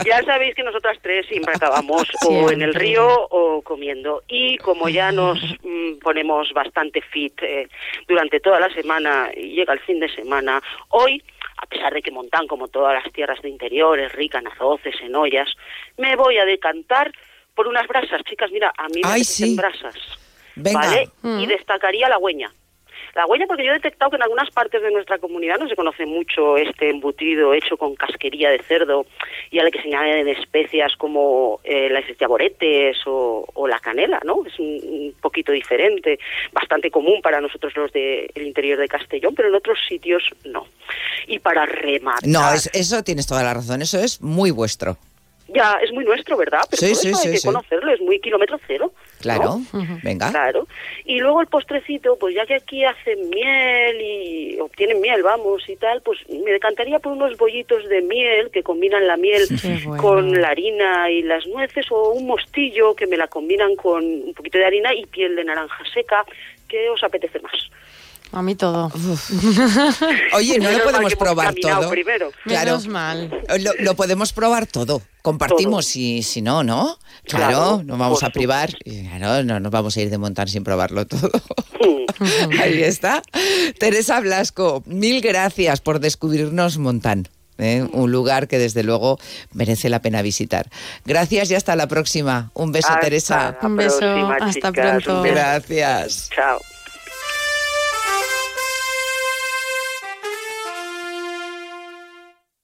ya sabéis que nosotras tres siempre acabamos o en el río o comiendo. Y como ya nos mm, ponemos bastante fit eh, durante toda la semana y llega el fin de semana, hoy a pesar de que Montán, como todas las tierras de interior, es rica en azoces, en ollas, me voy a decantar por unas brasas, chicas, mira, a mí me Ay, brasas. ¿Vale? Y mm. destacaría la hueña. La huella, porque yo he detectado que en algunas partes de nuestra comunidad no se conoce mucho este embutido hecho con casquería de cerdo y al que se añaden especias como eh, las estiaboretes o, la canela, ¿no? Es un, poquito diferente, bastante común para nosotros los del interior de Castellón, pero en otros sitios no. Y para rematar... No, eso tienes toda la razón, eso es muy vuestro. Ya, es muy nuestro, ¿verdad? Pero sí, sí, hay que conocerlo, es muy kilómetro cero. Claro, venga. Claro. Y luego el postrecito, pues ya que aquí hacen miel y obtienen miel, vamos, y tal, pues me decantaría por unos bollitos de miel que combinan la miel con la harina y las nueces o un mostillo que me la combinan con un poquito de harina y piel de naranja seca. ¿Qué os apetece más? A mí todo. *laughs* Oye, no lo podemos probar todo. Primero. Claro. mal. Lo, podemos probar todo. Compartimos y si no, ¿no? Claro, nos vamos a privar. Claro, no nos vamos a ir de montar sin probarlo todo. *laughs* Ahí está. Teresa Blasco, mil gracias por descubrirnos Montán. ¿eh? Un lugar que desde luego merece la pena visitar. Gracias y hasta la próxima. Un beso, Teresa. Un beso. hasta pronto. Gracias. Chao.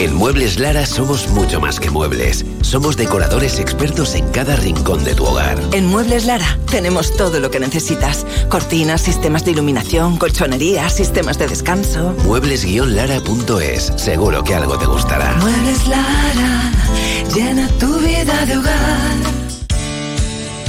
En Muebles Lara somos mucho más que muebles. Somos decoradores expertos en cada rincón de tu hogar. En Muebles Lara tenemos todo lo que necesitas. Cortinas, sistemas de iluminación, colchonería, sistemas de descanso. Muebles-lara.es. Seguro que algo te gustará. Muebles Lara, llena tu vida de hogar.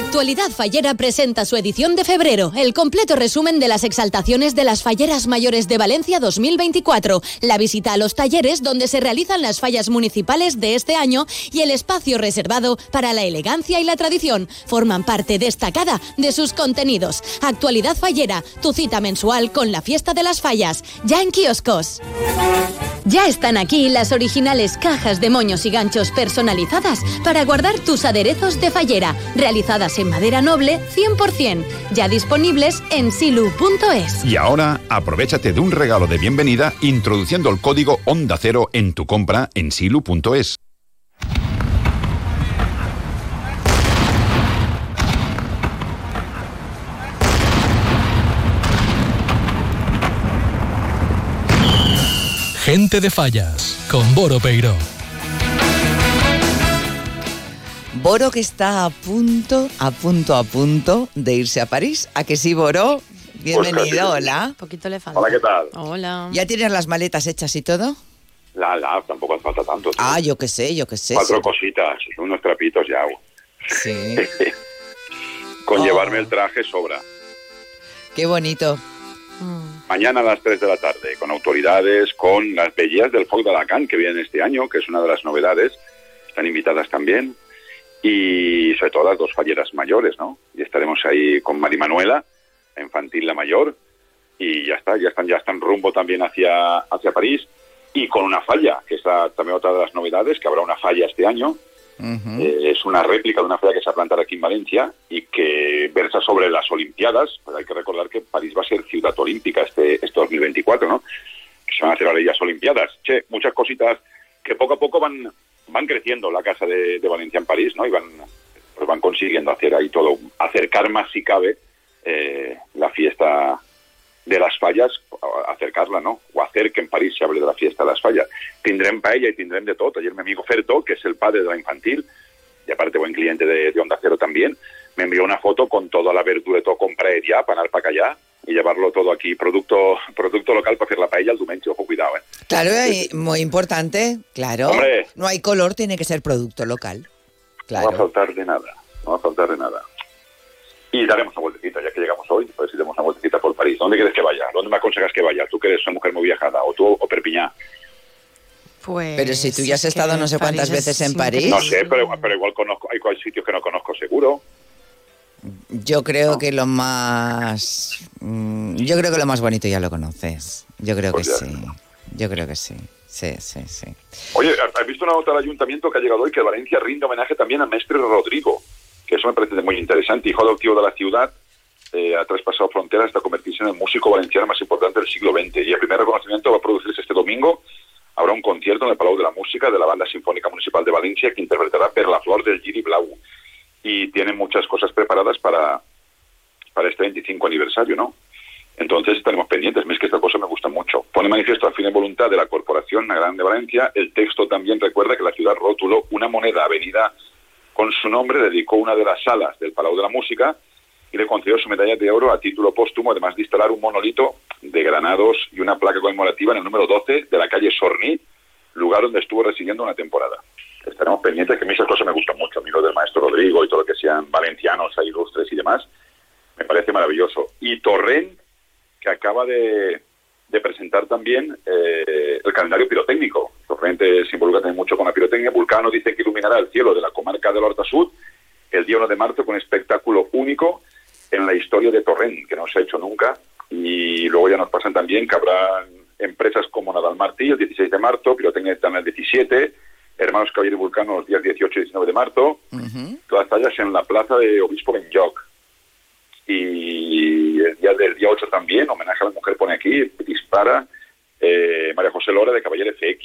Actualidad Fallera presenta su edición de febrero, el completo resumen de las exaltaciones de las Falleras Mayores de Valencia 2024, la visita a los talleres donde se realizan las fallas municipales de este año y el espacio reservado para la elegancia y la tradición forman parte destacada de sus contenidos. Actualidad Fallera, tu cita mensual con la fiesta de las fallas, ya en kioscos. Ya están aquí las originales cajas de moños y ganchos personalizadas para guardar tus aderezos de fallera, realizadas en madera noble 100%, ya disponibles en silu.es. Y ahora, aprovechate de un regalo de bienvenida introduciendo el código Onda Cero en tu compra en silu.es. Gente de Fallas, con Boro Peiro. Boro que está a punto, a punto, a punto de irse a París. ¿A que sí, Boro? Bienvenido, Pues hola. Un poquito le falta. Hola, ¿qué tal? Hola. ¿Ya tienes las maletas hechas y todo? La, la, tampoco hace falta tanto. Ah, yo qué sé, yo qué sé. Cuatro sí. cositas, unos trapitos y agua. Sí. *laughs* Con Oh. llevarme el traje sobra. Qué bonito. Mañana a las 3 de la tarde, con autoridades, con las bellas del Foc de Alacant, que vienen este año, que es una de las novedades. Están invitadas también. Y sobre todo las dos falleras mayores, ¿no? Y estaremos ahí con Mari Manuela, la infantil la mayor, y ya está, ya están, ya están rumbo también hacia, hacia París. Y con una falla, que es la- también otra de las novedades, que habrá una falla este año, Eh, es una réplica de una falla que se va a plantar aquí en Valencia y que versa sobre las Olimpiadas. Pues hay que recordar que París va a ser ciudad olímpica este, este 2024, ¿no? Que se van a hacer ellas Olimpiadas. Che, muchas cositas que poco a poco van van creciendo la casa de, Valencia en París, ¿no? Y van, pues van consiguiendo hacer ahí todo, acercar más si cabe eh, la fiesta de las fallas, acercarla, ¿no? O hacer que en París se hable de la fiesta de las fallas. Tindrem paella y tindrem de todo. Ayer mi amigo Ferto, que es el padre de la infantil, y aparte buen cliente de, de Onda Cero también, me envió una foto con toda la verdura todo compré ya para anar para allá y llevarlo todo aquí, producto producto local para hacer la paella el diumenge, ojo, cuidado, ¿eh? Claro, muy importante, claro. Hombre. No hay color, tiene que ser producto local. No va a Claro. faltar de nada, no va a faltar de nada. Y daremos una vueltecita, ya que llegamos hoy, pues demos una vueltecita por París. ¿Dónde quieres que vaya? ¿Dónde me aconsejas que vaya? Tú que eres una mujer muy viajada, o tú o Perpiñá. Pues Pero si tú ya has es estado no sé cuántas París veces es en París. No sé, pero, pero igual conozco, hay hay sitios que no conozco seguro. Yo creo que lo más. mm, Yo creo que lo más bonito ya lo conoces. Yo creo Pues que ya. sí. Yo creo que sí. Sí, sí, sí. Oye, ¿has visto una nota del ayuntamiento que ha llegado hoy que Valencia rinde homenaje también a Mestre Rodrigo? Que eso me parece muy interesante. Hijo adoptivo de la ciudad, eh, ha traspasado fronteras hasta convertirse en el músico valenciano más importante del siglo XX. Y el primer reconocimiento va a producirse este domingo. Habrá un concierto en el Palau de la Música de la Banda Sinfónica Municipal de Valencia que interpretará Per la Flor del Giri Blau. Y tiene muchas cosas preparadas para, para este 25 aniversario, ¿no? Entonces estaremos pendientes. Es que esta cosa me gusta mucho. Pone manifiesto a fin de voluntad de la Corporación La Grande Valencia. El texto también recuerda que la ciudad rotuló una moneda avenida con su nombre, dedicó una de las salas del Palau de la Música y le concedió su medalla de oro a título póstumo, además de instalar un monolito de granados y una placa conmemorativa en el número 12 de la calle Sorní, lugar donde estuvo residiendo una temporada. Estaremos pendientes, que a mí esas cosas me gustan mucho, a mí lo del maestro Rodrigo y todo lo que sean valencianos, ilustres y demás, me parece maravilloso. Y Torrent, que acaba de, presentar también eh, el calendario pirotécnico. Torrent eh, se involucra también mucho con la pirotecnia. Vulcano dice que iluminará el cielo de la comarca del Horta Sud el día 1 de marzo con un espectáculo único en la historia de Torrent, que no se ha hecho nunca. Y luego ya nos pasan también que habrá empresas como Nadal Martí el 16 de marzo, Pirotecnia Etana el 17, Hermanos Caballero y Vulcano los días 18 y 19 de marzo, todas ellas en la plaza de Obispo Benyoc. Y el día del día 8 también, homenaje a la mujer pone aquí, dispara eh, María José Lora de Caballero FX.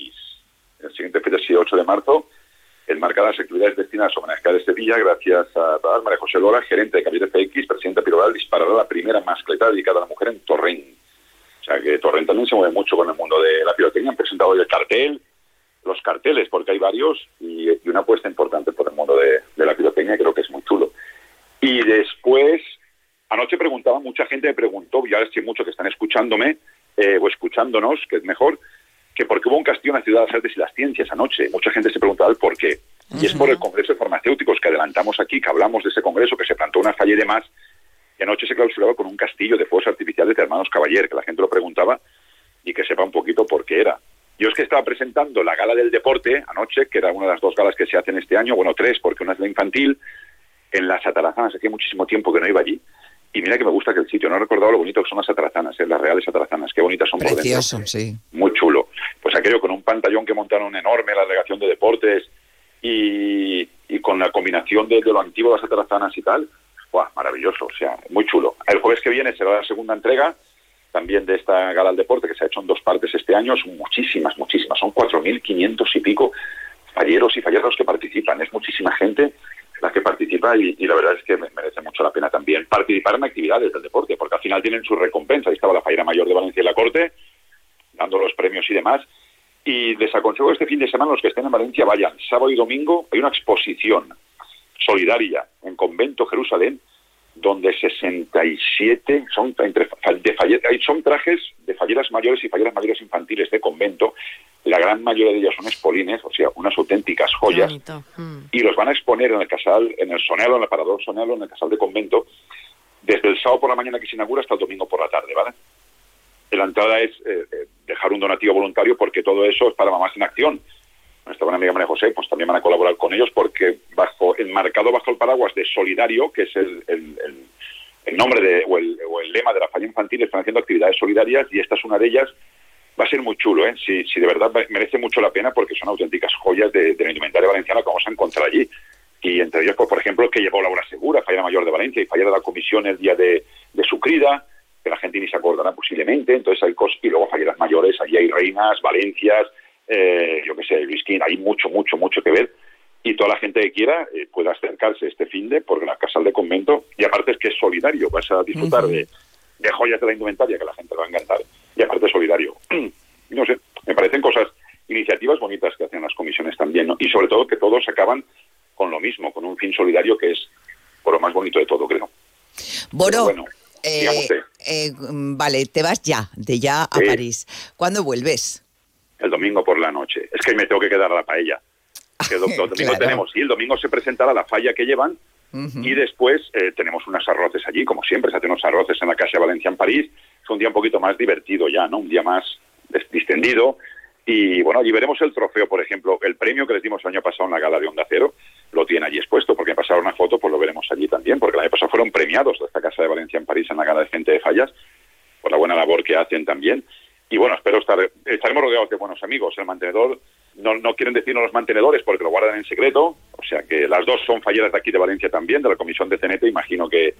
El siguiente fecha es el 8 de marzo, enmarcadas las actividades destinadas a homenajear este día, gracias a a María José Lora, gerente de Caballero FX, presidenta Piroral, disparará la primera mascleta dedicada a la mujer en Torrent. O sea que Torrent también se mueve mucho con el mundo de la pirotecnia. Han presentado hoy el cartel, los carteles, porque hay varios, y, y una apuesta importante por el mundo de, de la pirotecnia, creo que es muy chulo. Y después, anoche preguntaba, mucha gente me preguntó, y ahora sí mucho que están escuchándome, eh, o escuchándonos, que es mejor, que por qué hubo un castillo en la Ciudad de las Artes y las Ciencias anoche. Mucha gente se preguntaba el por qué. Y es por el Congreso de Farmacéuticos que adelantamos aquí, que hablamos de ese congreso, que se plantó una falla y demás, y anoche se clausuraba con un castillo de fuegos artificiales de hermanos Caballer, que la gente lo preguntaba y que sepa un poquito por qué era. Yo es que estaba presentando la gala del deporte anoche, que era una de las dos galas que se hacen este año, bueno, tres, porque una es la infantil, en las Atarazanas, hacía muchísimo tiempo que no iba allí. Y mira que me gusta que el sitio, no he recordado lo bonito que son las Atarazanas, ¿eh? las reales Atarazanas, qué bonitas son por dentro. Sí. Muy chulo. Pues aquello con un pantallón que montaron enorme, la delegación de deportes, y, y con la combinación de, de lo antiguo de las Atarazanas y tal, ¡buah! maravilloso, o sea, muy chulo. El jueves que viene será la segunda entrega también de esta gala al deporte que se ha hecho en dos partes este año, son muchísimas, muchísimas, son 4.500 y pico falleros y falleros que participan, es muchísima gente la que participa y, y la verdad es que me- merece mucho la pena también participar en actividades del deporte, porque al final tienen su recompensa. Ahí estaba la Fallera Mayor de Valencia y la Corte, dando los premios y demás. Y les aconsejo este fin de semana los que estén en Valencia vayan. Sábado y domingo hay una exposición solidaria en Convento Jerusalén donde 67 son entre de falle- hay- son trajes de falleras mayores y falleras mayores infantiles de convento. La gran mayoría de ellas son espolines, o sea, unas auténticas joyas y los van a exponer en el casal, en el Sonelo, en el Parador Sonelo, en el casal de convento, desde el sábado por la mañana que se inaugura hasta el domingo por la tarde, ¿vale? La entrada es eh, eh, dejar un donativo voluntario porque todo eso es para Mamás en Acción. Nuestra buena amiga María José, pues también van a colaborar con ellos porque bajo enmarcado bajo el paraguas de Solidario, que es el, el- el- el nombre de, o, el, o el lema de la falla infantil, están haciendo actividades solidarias y esta es una de ellas. Va a ser muy chulo, ¿eh? Si, si de verdad merece mucho la pena porque son auténticas joyas de, de la indumentaria valenciana que vamos a encontrar allí. Y entre ellos, pues, por ejemplo, que llevó Laura Segura, Fallera Mayor de Valencia y Fallera de la Comisión el día de, de su crida, que la gente ni se acordará posiblemente. Entonces hay cosas, y luego Falleras Mayores, allí hay reinas, Valencias, eh, yo qué sé, Luis Quín, hay mucho, mucho, mucho que ver. Y toda la gente que quiera eh, pueda acercarse este fin de por la Casal de Convento. Y aparte es que es solidario, vas a disfrutar de, de joyas de la indumentaria que la gente va a encantar. Y aparte es solidario. *clears throat* no sé, me parecen cosas, iniciativas bonitas que hacen las comisiones también, ¿no? Y sobre todo que todos acaban con lo mismo, con un fin solidario que es por lo más bonito de todo, creo. Boro, Bueno, eh, eh, vale, te vas ya, de ya a Sí. París. ¿Cuándo vuelves? El domingo por la noche. Es que me tengo que quedar a la paella. Que el do- domingo Claro. tenemos, y el domingo se presentará la falla que llevan y después eh, tenemos unos arroces allí, como siempre, se hacen unos arroces en la Casa Valencia en París. Es un día un poquito más divertido ya, ¿no? Un día más distendido. Y bueno, allí veremos el trofeo, por ejemplo, el premio que les dimos el año pasado en la gala de Onda Cero, lo tiene allí expuesto, porque me pasaron una foto, pues lo veremos allí también, porque el año pasado fueron premiados de esta Casa de Valencia en París en la gala de gente de fallas, por la buena labor que hacen también. Y bueno, espero estar, estaremos rodeados de buenos amigos. El mantenedor, no, no quieren decirnos los mantenedores porque lo guardan en secreto, o sea que las dos son falleras de aquí de Valencia también, de la comisión de CNT, imagino que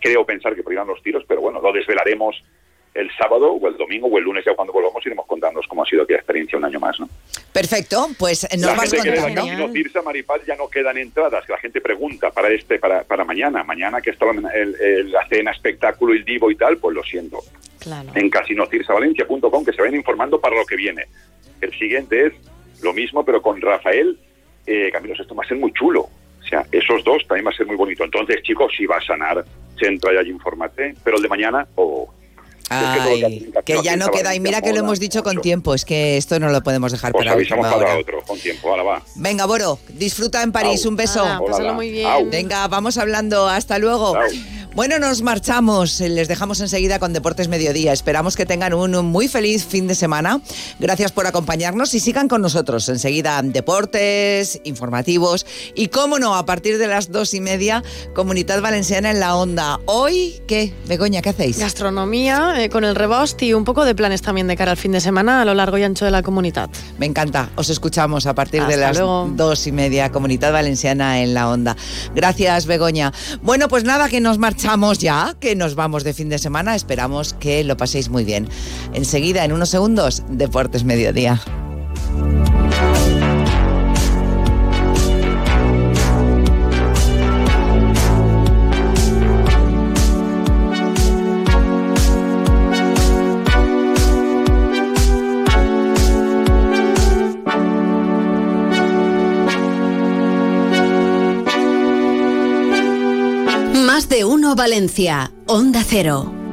creo pensar que por irán los tiros, pero bueno, lo desvelaremos el sábado o el domingo o el lunes ya cuando volvamos iremos contándonos cómo ha sido aquella experiencia un año más, ¿no? Perfecto, pues nos la vas gente que de la contando. Camino Cirsa, Maripaz, ya no quedan entradas, que la gente pregunta para este, para, para mañana, mañana que está la, el- el- la cena, espectáculo, el divo y tal, pues lo siento. Claro. En casinocirsavalencia.com que se vayan informando para lo que viene. El siguiente es lo mismo, pero con Rafael eh, Caminos. Esto va a ser muy chulo. O sea, esos dos también va a ser muy bonito. Entonces, chicos, si va a sanar, se entra y allí infórmate. Pero el de mañana, o Ay, que ya no queda. Y mira que lo hemos dicho con tiempo, es que esto no lo podemos dejar Os para avisamos para hora. otro, con tiempo. Ahora va. Venga, Boro, disfruta en París, Au. un beso. Pásalo muy bien. Au. Venga, vamos hablando, hasta luego. Bueno, nos marchamos. Les dejamos enseguida con Deportes Mediodía. Esperamos que tengan un muy feliz fin de semana. Gracias por acompañarnos y sigan con nosotros. Enseguida deportes, informativos y, cómo no, a partir de las dos y media, Comunidad Valenciana en la Onda. Hoy, ¿qué? Begoña, ¿qué hacéis? Gastronomía eh, con el rebost y un poco de planes también de cara al fin de semana a lo largo y ancho de la comunidad. Me encanta. Os escuchamos a partir de las luego. dos y media, Comunidad Valenciana en la Onda. Gracias, Begoña. Bueno, pues nada, que nos marchamos ya, que nos vamos de fin de semana. Esperamos que lo paséis muy bien. Enseguida, en unos segundos, Deportes Mediodía. Valencia, Onda Cero.